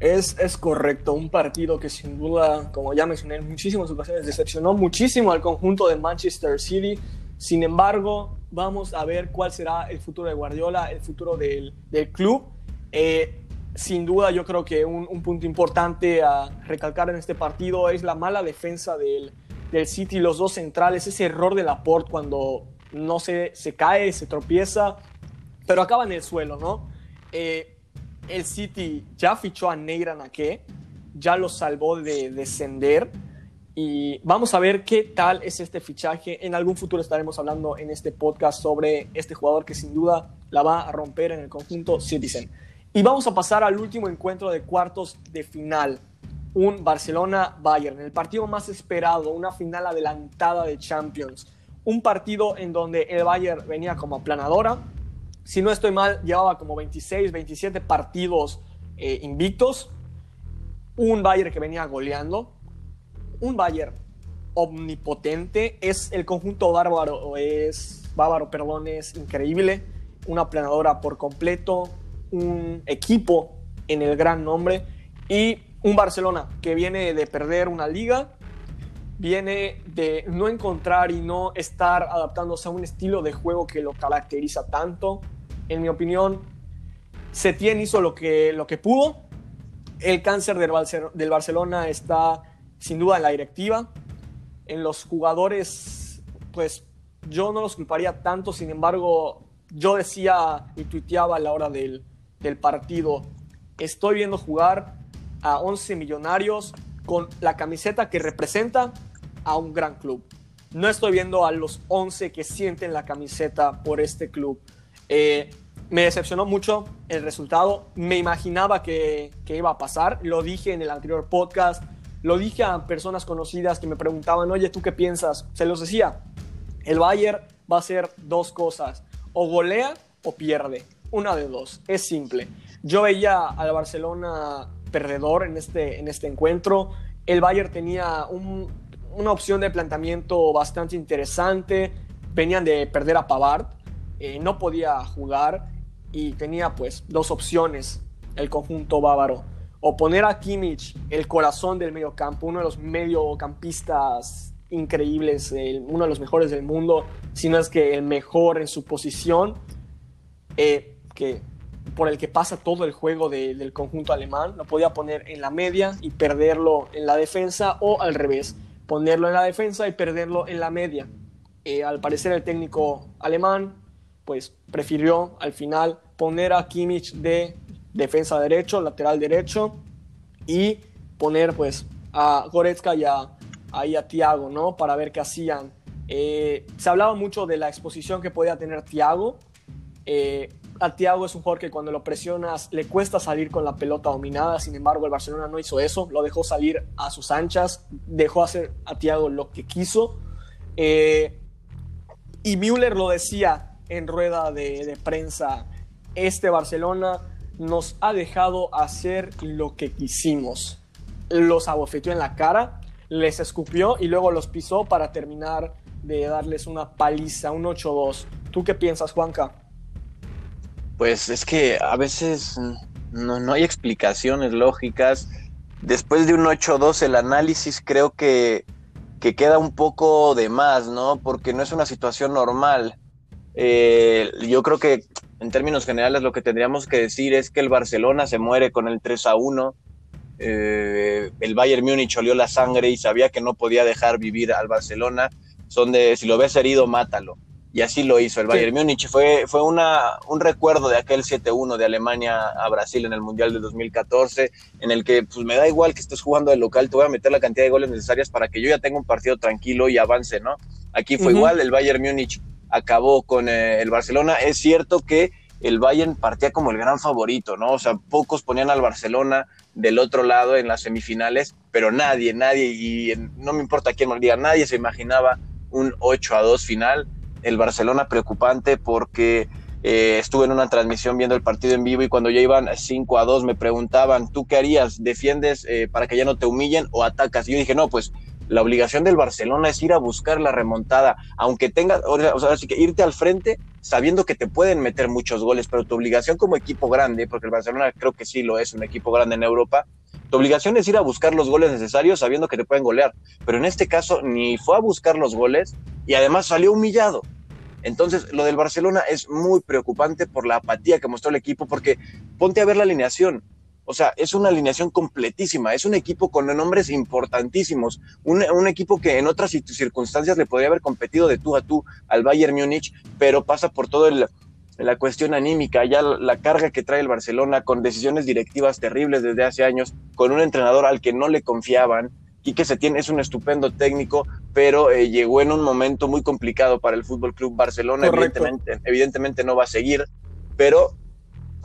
Es, es correcto, un partido que sin duda, como ya mencioné en muchísimas ocasiones, decepcionó muchísimo al conjunto de Manchester City. Sin embargo, vamos a ver cuál será el futuro de Guardiola, el futuro del, del club. Eh, sin duda yo creo que un, un, punto importante a recalcar en este partido es la mala defensa del, del City, los dos centrales, ese error de Laporte cuando no se, se cae, se tropieza, pero acaba en el suelo, ¿no? Eh, el City ya fichó a Neyra Naké, ya lo salvó de descender y vamos a ver qué tal es este fichaje. En algún futuro estaremos hablando en este podcast sobre este jugador que sin duda la va a romper en el conjunto Citizen. Y vamos a pasar al último encuentro de cuartos de final, un Barcelona-Bayern, el partido más esperado, una final adelantada de Champions, un partido en donde el Bayern venía como aplanadora, si no estoy mal, llevaba como 26, 27 partidos eh, invictos, un Bayern que venía goleando, un Bayern omnipotente, es el conjunto bárbaro, es bávaro, perdón, es increíble, una aplanadora por completo, un equipo en el gran nombre. Y un Barcelona que viene de perder una liga, viene de no encontrar y no estar adaptándose a un estilo de juego que lo caracteriza tanto. En mi opinión, Setién hizo lo que, lo que pudo. El cáncer del, Barcelona está sin duda en la directiva. En los jugadores, pues yo no los culparía tanto, sin embargo, yo decía y tuiteaba a la hora del, del partido. Estoy viendo jugar a 11 millonarios con la camiseta que representa a un gran club. No estoy viendo a los 11 que sienten la camiseta por este club. Eh, me decepcionó mucho el resultado. Me imaginaba que, que, iba a pasar. Lo dije en el anterior podcast. Lo dije a personas conocidas que me preguntaban, oye, ¿tú qué piensas? Se los decía. El Bayern va a hacer dos cosas. O golea o pierde una de dos, es simple. Yo veía al Barcelona perdedor en este, en este encuentro. El Bayern tenía un, una opción de planteamiento bastante interesante. Venían de perder a Pavard, eh, no podía jugar y tenía pues dos opciones el conjunto bávaro. O poner a Kimmich, el corazón del mediocampo, uno de los mediocampistas increíbles, uno de los mejores del mundo, si no es que el mejor en su posición. Eh, que, por el que pasa todo el juego de, del conjunto alemán. Lo podía poner en la media y perderlo en la defensa o al revés, ponerlo en la defensa y perderlo en la media. Eh, al parecer el técnico alemán pues prefirió al final poner a Kimmich de defensa derecho, lateral derecho y poner pues a Goretzka y a, ahí a Thiago, ¿no? Para ver qué hacían. Eh, se hablaba mucho de la exposición que podía tener Thiago. Eh, a Thiago es un jugador que cuando lo presionas le cuesta salir con la pelota dominada, sin embargo el Barcelona no hizo eso, lo dejó salir a sus anchas, dejó hacer a Thiago lo que quiso. Eh, y Müller lo decía en rueda de, de, prensa, este Barcelona nos ha dejado hacer lo que quisimos. Los abofeteó en la cara, les escupió y luego los pisó para terminar de darles una paliza, un 8-2. ¿Tú qué piensas, Juanca? Pues es que a veces no, no hay explicaciones lógicas. Después de un 8-2 el análisis creo que, que, queda un poco de más, ¿no? Porque no es una situación normal. Eh, yo creo que en términos generales lo que tendríamos que decir es que el Barcelona se muere con el 3 a 1. Eh, el Bayern Múnich olió la sangre y sabía que no podía dejar vivir al Barcelona. Son de, si lo ves herido, mátalo y así lo hizo el Bayern sí. Múnich. Fue, fue una, un recuerdo de aquel 7-1 de Alemania a Brasil en el Mundial de 2014, en el que pues me da igual que estés jugando de local, te voy a meter la cantidad de goles necesarias para que yo ya tenga un partido tranquilo y avance, ¿no? Aquí fue uh -huh. igual, el Bayern Múnich acabó con eh, el Barcelona. Es cierto que el Bayern partía como el gran favorito, ¿no? O sea, pocos ponían al Barcelona del otro lado en las semifinales, pero nadie, nadie, y no me importa quién me diga, nadie se imaginaba un 8 a 2 final. El Barcelona preocupante porque eh, estuve en una transmisión viendo el partido en vivo y cuando ya iban 5 a 2 me preguntaban, ¿tú qué harías? ¿Defiendes eh, para que ya no te humillen o atacas? Y yo dije, no, pues la obligación del Barcelona es ir a buscar la remontada, aunque tengas, o sea, así que irte al frente sabiendo que te pueden meter muchos goles, pero tu obligación como equipo grande, porque el Barcelona creo que sí lo es, un equipo grande en Europa, tu obligación es ir a buscar los goles necesarios sabiendo que te pueden golear, pero en este caso ni fue a buscar los goles y además salió humillado. Entonces, lo del Barcelona es muy preocupante por la apatía que mostró el equipo, porque ponte a ver la alineación. O sea, es una alineación completísima, es un equipo con nombres importantísimos, un, equipo que en otras circunstancias le podría haber competido de tú a tú al Bayern Múnich, pero pasa por todo la cuestión anímica, ya la carga que trae el Barcelona con decisiones directivas terribles desde hace años, con un entrenador al que no le confiaban, y que se tiene es un estupendo técnico, pero eh, llegó en un momento muy complicado para el Fútbol Club Barcelona. Evidentemente, evidentemente no va a seguir, pero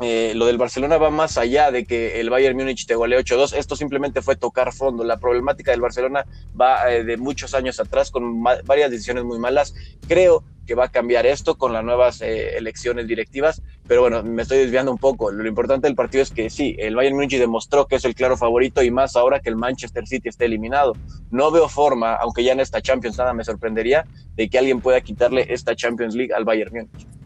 eh, lo del Barcelona va más allá de que el Bayern Múnich te golee 8-2. Esto simplemente fue tocar fondo. La problemática del Barcelona va eh, de muchos años atrás con varias decisiones muy malas. Creo que va a cambiar esto con las nuevas eh, elecciones directivas, pero bueno, me estoy desviando un poco. Lo importante del partido es que sí, el Bayern Múnich demostró que es el claro favorito y más ahora que el Manchester City esté eliminado. No veo forma, aunque ya en esta Champions nada me sorprendería, de que alguien pueda quitarle esta Champions League al Bayern Múnich.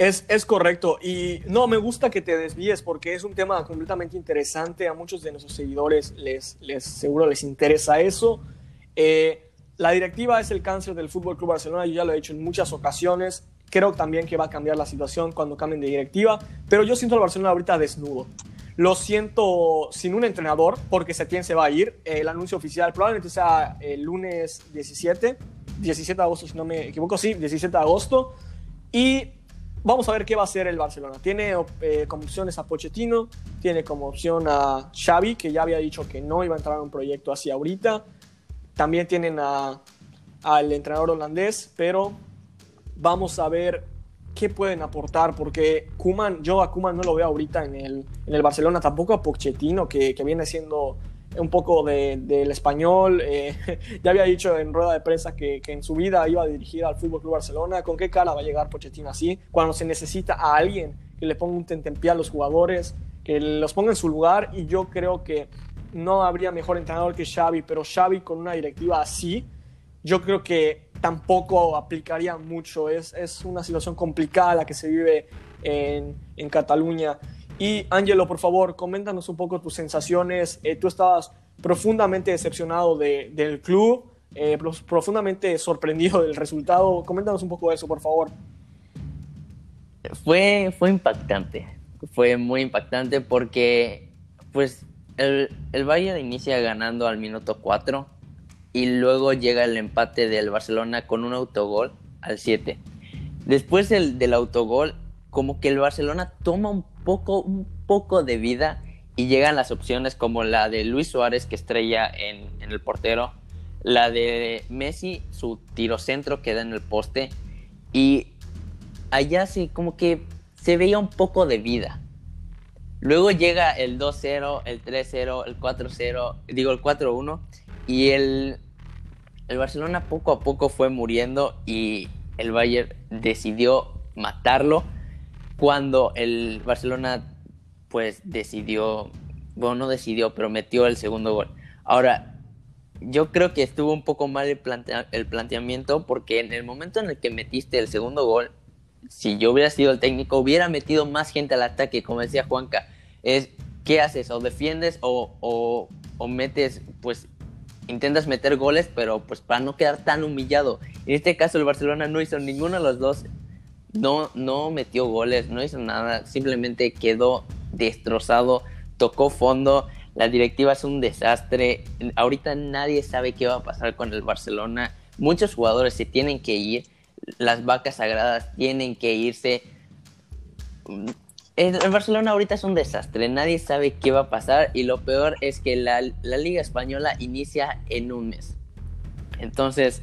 Es, es, correcto. Y no, me gusta que te desvíes porque es un tema completamente interesante. A muchos de nuestros seguidores les, les seguro les interesa eso. Eh, la directiva es el cáncer del Fútbol Club Barcelona. Yo ya lo he dicho en muchas ocasiones. Creo también que va a cambiar la situación cuando cambien de directiva. Pero yo siento al Barcelona ahorita desnudo. Lo siento sin un entrenador porque Setién se va a ir. El anuncio oficial probablemente sea el lunes 17, 17 de agosto, si no me equivoco. Sí, 17 de agosto. Y Vamos a ver qué va a hacer el Barcelona. Tiene eh, como opciones a Pochettino, tiene como opción a Xavi, que ya había dicho que no iba a entrar en un proyecto así ahorita. También tienen al entrenador holandés, pero vamos a ver qué pueden aportar, porque Kuman, yo a Kuman no lo veo ahorita en el, en el Barcelona, tampoco a Pochettino, que, que viene siendo un poco del español. Eh, *laughs* ya había dicho en rueda de prensa que, en su vida iba a dirigir al Fútbol Club Barcelona. ¿Con qué cara va a llegar Pochettino así? Cuando se necesita a alguien que le ponga un tentempié a los jugadores, que los ponga en su lugar. Y yo creo que no habría mejor entrenador que Xavi, pero Xavi con una directiva así, yo creo que tampoco aplicaría mucho. Es, es una situación complicada la que se vive en, en Cataluña. Y Angelo, por favor, coméntanos un poco tus sensaciones. Eh, tú estabas profundamente decepcionado del club, eh, profundamente sorprendido del resultado. Coméntanos un poco de eso, por favor. Fue, fue impactante, fue muy impactante porque pues el, el Bayern inicia ganando al minuto 4 y luego llega el empate del Barcelona con un autogol al 7. Después del, del autogol, como que el Barcelona toma un poco, un poco de vida y llegan las opciones como la de Luis Suárez que estrella en, el portero, la de Messi, su tiro centro queda en el poste y allá sí como que se veía un poco de vida. Luego llega el 2-0, el 3-0, el 4-0, digo el 4-1 y el, el Barcelona poco a poco fue muriendo y el Bayern decidió matarlo cuando el Barcelona pues decidió, bueno, no decidió, pero metió el segundo gol. Ahora, yo creo que estuvo un poco mal el, el planteamiento porque en el momento en el que metiste el segundo gol, si yo hubiera sido el técnico, hubiera metido más gente al ataque, como decía Juanca. Es, ¿qué haces? O defiendes o, o, o metes, pues intentas meter goles, pero pues para no quedar tan humillado. En este caso el Barcelona no hizo ninguno de los dos no, no metió goles, no hizo nada, simplemente quedó destrozado, tocó fondo, la directiva es un desastre, ahorita nadie sabe qué va a pasar con el Barcelona, muchos jugadores se tienen que ir, las vacas sagradas tienen que irse. El Barcelona ahorita es un desastre, nadie sabe qué va a pasar y lo peor es que la, la Liga Española inicia en un mes. Entonces,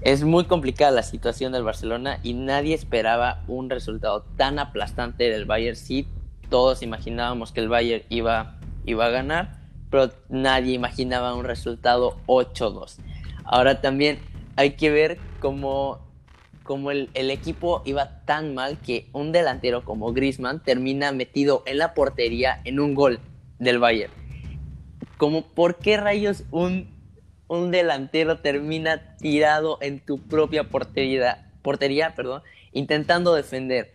es muy complicada la situación del Barcelona y nadie esperaba un resultado tan aplastante del Bayern. Sí, todos imaginábamos que el Bayern iba, iba a ganar, pero nadie imaginaba un resultado 8-2. Ahora también hay que ver cómo, cómo el, el, equipo iba tan mal que un delantero como Griezmann termina metido en la portería en un gol del Bayern. Como, ¿por qué rayos un un delantero termina tirado en tu propia portería, portería perdón, intentando defender.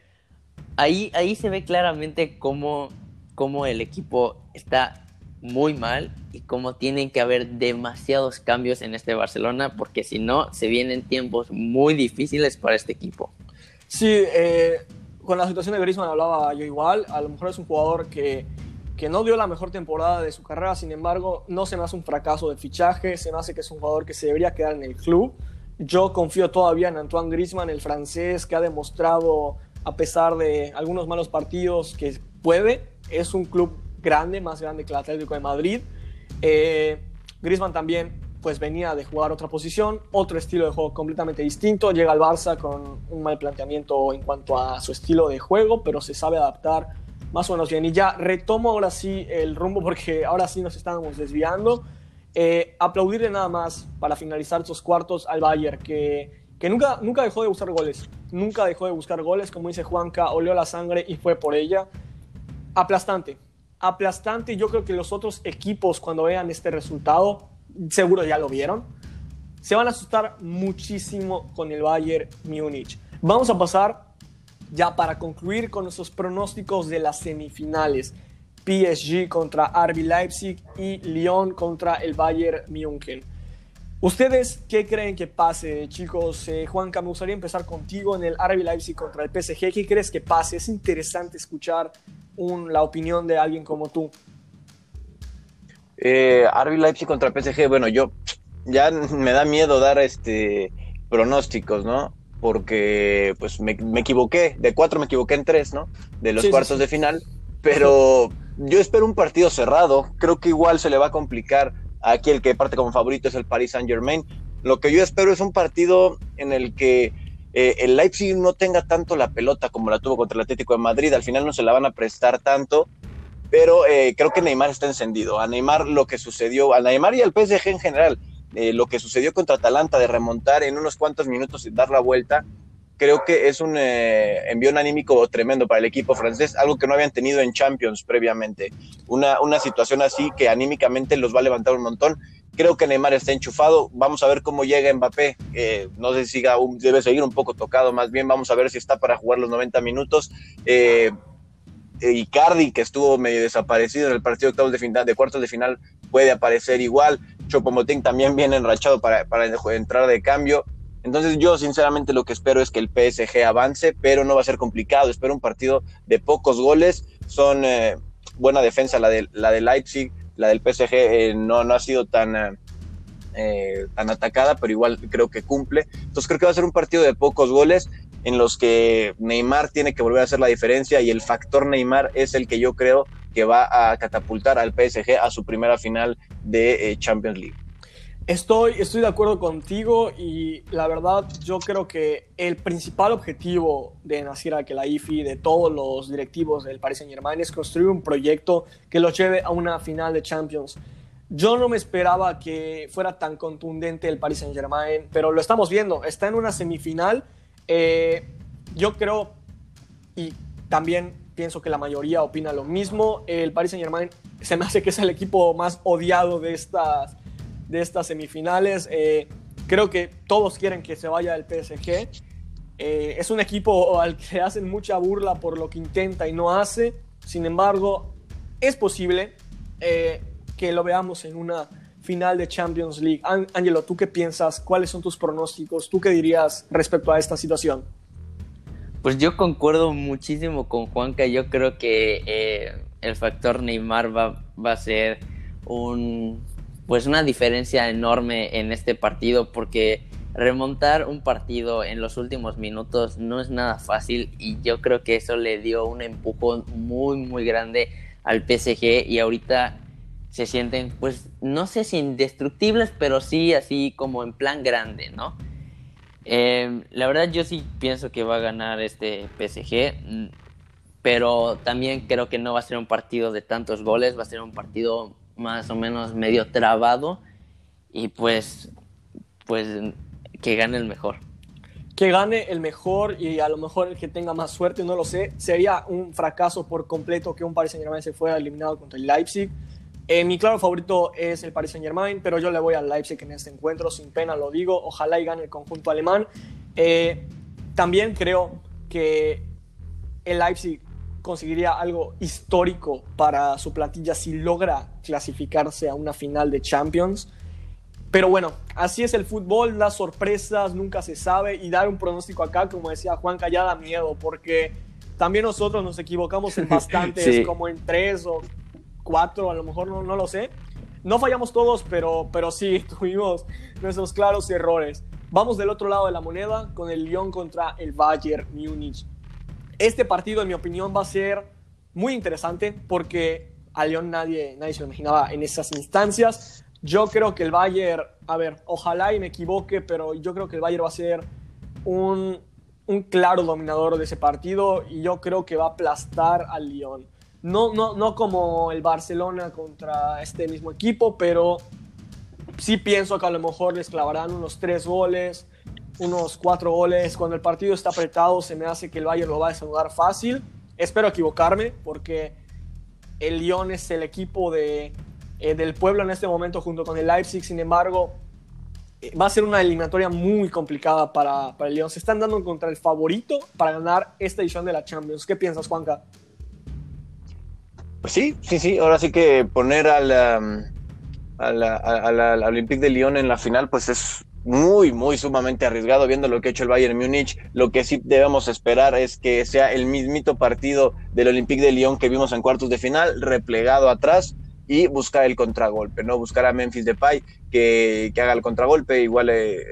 Ahí, ahí se ve claramente cómo, cómo el equipo está muy mal y cómo tienen que haber demasiados cambios en este Barcelona, porque si no, se vienen tiempos muy difíciles para este equipo. Sí, eh, con la situación de Griezmann hablaba yo igual, a lo mejor es un jugador que que no dio la mejor temporada de su carrera, sin embargo, no se me hace un fracaso de fichaje, se me hace que es un jugador que se debería quedar en el club. Yo confío todavía en Antoine Griezmann, el francés, que ha demostrado, a pesar de algunos malos partidos, que puede. Es un club grande, más grande que el Atlético de Madrid. Eh, Griezmann también pues venía de jugar otra posición, otro estilo de juego completamente distinto. Llega al Barça con un mal planteamiento en cuanto a su estilo de juego, pero se sabe adaptar más o menos bien. Y ya retomo ahora sí el rumbo porque ahora sí nos estábamos desviando. Eh, aplaudirle nada más para finalizar estos cuartos al Bayern, que, que nunca, nunca dejó de buscar goles. Nunca dejó de buscar goles, como dice Juanca, olió la sangre y fue por ella. Aplastante, aplastante. Yo creo que los otros equipos cuando vean este resultado, seguro ya lo vieron, se van a asustar muchísimo con el Bayern Múnich. Vamos a pasar ya para concluir con nuestros pronósticos de las semifinales. PSG contra RB Leipzig y Lyon contra el Bayern München. ¿Ustedes qué creen que pase, chicos? Eh, Juanca, me gustaría empezar contigo en el RB Leipzig contra el PSG. ¿Qué crees que pase? Es interesante escuchar la opinión de alguien como tú. Eh, Leipzig contra el PSG, bueno, yo ya me da miedo dar este pronósticos, ¿no? Porque pues me, equivoqué, de cuatro me equivoqué en tres, ¿no? De los cuartos de final, pero yo espero un partido cerrado, creo que igual se le va a complicar, aquí el que parte como favorito es el Paris Saint Germain, lo que yo espero es un partido en el que eh, el Leipzig no tenga tanto la pelota como la tuvo contra el Atlético de Madrid, al final no se la van a prestar tanto, pero eh, creo que Neymar está encendido, a Neymar lo que sucedió, a Neymar y al PSG en general, eh, lo que sucedió contra Atalanta de remontar en unos cuantos minutos y dar la vuelta, creo que es un eh, envío anímico tremendo para el equipo francés, algo que no habían tenido en Champions previamente. Una, una situación así que anímicamente los va a levantar un montón. Creo que Neymar está enchufado. Vamos a ver cómo llega Mbappé. no sé si debe seguir un poco tocado. Más bien, vamos a ver si está para jugar los 90 minutos. Eh, Icardi, que estuvo medio desaparecido en el partido de, de, final, de cuartos de final, puede aparecer igual. Chopomotín también viene enrachado para, para entrar de cambio. Entonces yo sinceramente lo que espero es que el PSG avance, pero no va a ser complicado. Espero un partido de pocos goles. Son eh, buena defensa la de, la de Leipzig, la del PSG eh, no, no ha sido tan, eh, tan atacada, pero igual creo que cumple. Entonces creo que va a ser un partido de pocos goles en los que Neymar tiene que volver a hacer la diferencia y el factor Neymar es el que yo creo que va a catapultar al PSG a su primera final de eh, Champions League. Estoy, estoy de acuerdo contigo y la verdad yo creo que el principal objetivo de Nasir Al-Khelaifi, de todos los directivos del Paris Saint Germain, es construir un proyecto que los lleve a una final de Champions. Yo no me esperaba que fuera tan contundente el Paris Saint Germain, pero lo estamos viendo, está en una semifinal. Eh, yo creo, y también pienso que la mayoría opina lo mismo. El Paris Saint Germain se me hace que es el equipo más odiado de estas, de estas semifinales. Eh, creo que todos quieren que se vaya el PSG. Eh, es un equipo al que hacen mucha burla por lo que intenta y no hace. Sin embargo, es posible eh, que lo veamos en una final de Champions League. Angelo, ¿tú qué piensas? ¿Cuáles son tus pronósticos? ¿Tú qué dirías respecto a esta situación? Pues yo concuerdo muchísimo con Juanca. Yo creo que eh, el factor Neymar va, va, a ser un, pues una diferencia enorme en este partido porque remontar un partido en los últimos minutos no es nada fácil y yo creo que eso le dio un empujón muy muy grande al PSG y ahorita se sienten pues no sé si indestructibles pero sí así como en plan grande, ¿no? Eh, la verdad yo sí pienso que va a ganar este PSG, mm, pero también creo que no va a ser un partido de tantos goles, va a ser un partido más o menos medio trabado y pues, pues que gane el mejor. Que gane el mejor y a lo mejor el que tenga más suerte, no lo sé. Sería un fracaso por completo que un Paris Saint Germain se fuera eliminado contra el Leipzig. Eh, mi claro favorito es el Paris Saint Germain, pero yo le voy al Leipzig en este encuentro, sin pena lo digo. Ojalá y gane el conjunto alemán. Eh, también creo que el Leipzig conseguiría algo histórico para su plantilla si logra clasificarse a una final de Champions. Pero bueno, así es el fútbol, las sorpresas, nunca se sabe y dar un pronóstico acá, como decía Juan, ya da miedo porque también nosotros nos equivocamos en *laughs* bastantes, sí. como en tres o cuatro, a lo mejor no, no lo sé. No fallamos todos, pero, pero sí *laughs* tuvimos nuestros claros errores. Vamos del otro lado de la moneda con el Lyon contra el Bayern Múnich. Este partido, en mi opinión, va a ser muy interesante porque a Lyon nadie, nadie se lo imaginaba en esas instancias. Yo creo que el Bayern, a ver, ojalá y me equivoque, pero yo creo que el Bayern va a ser un, un claro dominador de ese partido y yo creo que va a aplastar al Lyon. No, no, no como el Barcelona contra este mismo equipo, pero sí pienso que a lo mejor les clavarán unos tres goles, unos cuatro goles. Cuando el partido está apretado, se me hace que el Bayern lo va a desnudar fácil. Espero equivocarme, porque el Lyon es el equipo de, eh, del pueblo en este momento junto con el Leipzig. Sin embargo, eh, va a ser una eliminatoria muy complicada para, para el Lyon. Se están dando contra el favorito para ganar esta edición de la Champions. ¿Qué piensas, Juanca? Pues sí, sí, sí. Ahora sí que poner al Olympique de Lyon en la final, pues es muy, muy sumamente arriesgado viendo lo que ha hecho el Bayern Múnich. Lo que sí debemos esperar es que sea el mismito partido del Olympique de Lyon que vimos en cuartos de final, replegado atrás y buscar el contragolpe, ¿no? Buscar a Memphis Depay que, que haga el contragolpe, igual eh,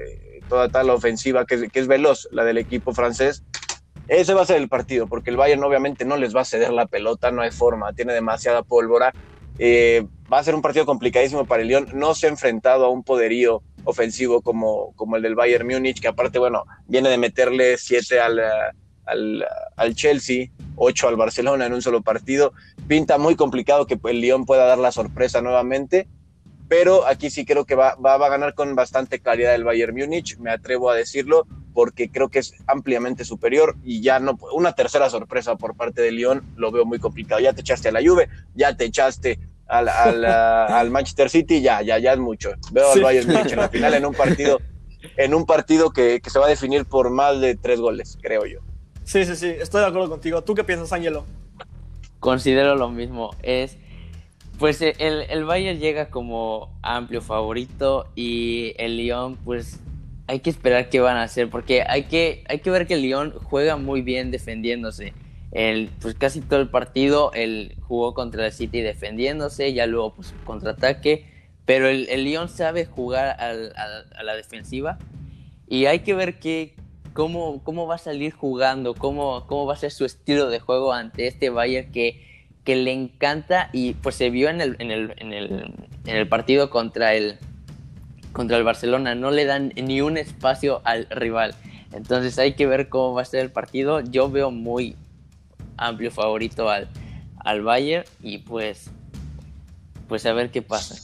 toda tal ofensiva que, que es veloz, la del equipo francés, ese va a ser el partido, porque el Bayern obviamente no les va a ceder la pelota, no hay forma, tiene demasiada pólvora. Eh, va a ser un partido complicadísimo para el Lyon. No se ha enfrentado a un poderío ofensivo como, como el del Bayern Múnich, que aparte, bueno, viene de meterle siete al, al, al, Chelsea, ocho al Barcelona en un solo partido. Pinta muy complicado que el Lyon pueda dar la sorpresa nuevamente, pero aquí sí creo que va, va, va a ganar con bastante claridad el Bayern Múnich, me atrevo a decirlo, porque creo que es ampliamente superior y ya no una tercera sorpresa por parte de Lyon lo veo muy complicado. Ya te echaste a la Juve, ya te echaste al, al, *laughs* al Manchester City, ya, ya, ya es mucho. Veo sí. al Bayern Múnich en la final en un *laughs* partido, en un partido que, que, se va a definir por más de tres goles, creo yo. Sí, sí, sí, estoy de acuerdo contigo. ¿Tú qué piensas, Ángelo? Considero lo mismo. Es pues el, el Bayern llega como amplio favorito y el Lyon pues hay que esperar qué van a hacer, porque hay que, hay que ver que Lyon juega muy bien defendiéndose. El, pues casi todo el partido él jugó contra el City defendiéndose, ya luego pues contraataque, pero el, el Lyon sabe jugar al, a, la defensiva y hay que ver qué, cómo, cómo va a salir jugando, cómo, cómo va a ser su estilo de juego ante este Bayern que, que le encanta y pues se vio en el, en el, en el, en el partido contra el, contra el Barcelona, no le dan ni un espacio al rival. Entonces hay que ver cómo va a ser el partido. Yo veo muy amplio favorito al, al Bayern y pues, pues a ver qué pasa.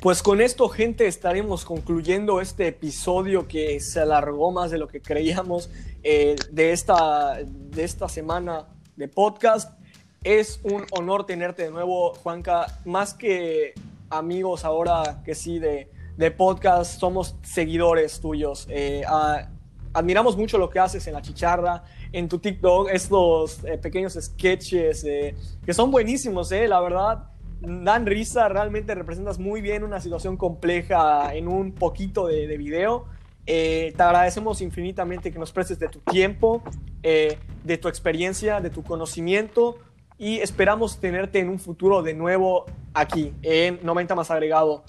Pues con esto, gente, estaremos concluyendo este episodio que se alargó más de lo que creíamos eh, de, esta, de esta semana de podcast. Es un honor tenerte de nuevo, Juanca, más que amigos ahora que sí de, de podcast, somos seguidores tuyos. Eh, a, admiramos mucho lo que haces en la chicharra, en tu TikTok, estos eh, pequeños sketches eh, que son buenísimos, eh, la verdad. Dan risa, realmente representas muy bien una situación compleja en un poquito de, de video. te agradecemos infinitamente que nos prestes de tu tiempo, de tu experiencia, de tu conocimiento y esperamos tenerte en un futuro de nuevo aquí en 90 más agregado.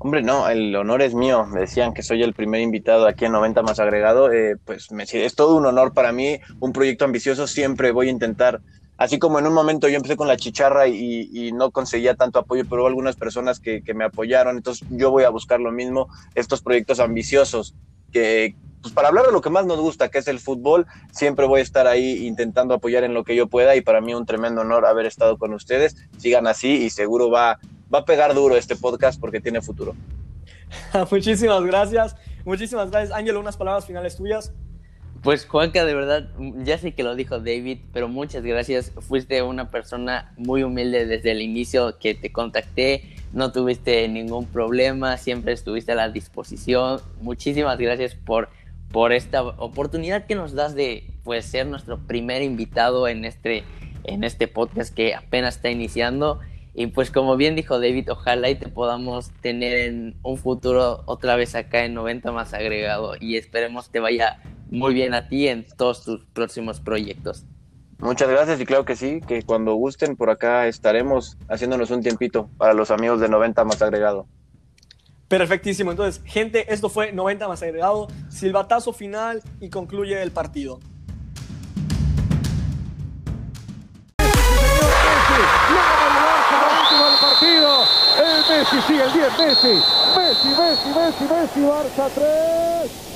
Hombre, no, el honor es mío. Me decían que soy el primer invitado aquí en 90 más agregado. Eh, pues me, es todo un honor para mí, un proyecto ambicioso. Siempre voy a intentar, así como en un momento yo empecé con la chicharra y, no conseguía tanto apoyo, pero hubo algunas personas que, que, me apoyaron. Entonces yo voy a buscar lo mismo, estos proyectos ambiciosos que, pues para hablar de lo que más nos gusta, que es el fútbol, siempre voy a estar ahí intentando apoyar en lo que yo pueda y para mí un tremendo honor haber estado con ustedes. Sigan así y seguro va, va a pegar duro este podcast porque tiene futuro. *laughs* Muchísimas gracias. Muchísimas gracias. Ángel, unas palabras finales tuyas. Pues Juanca, de verdad, ya sé que lo dijo David, pero muchas gracias. Fuiste una persona muy humilde desde el inicio que te contacté. No tuviste ningún problema, siempre estuviste a la disposición. Muchísimas gracias por, por esta oportunidad que nos das de pues, ser nuestro primer invitado en este, en este podcast que apenas está iniciando. Y pues como bien dijo David, ojalá y te podamos tener en un futuro otra vez acá en 90 más agregado y esperemos te vaya muy bien a ti en todos tus próximos proyectos. Muchas gracias y claro que sí, que cuando gusten por acá estaremos haciéndonos un tiempito para los amigos de 90 más agregado. Perfectísimo, entonces gente, esto fue 90 más agregado, silbatazo final y concluye el partido. Partido. El Messi, sí, el 10, Messi. Messi, Messi, Messi, Messi, Barça 3. Real Madrid 2.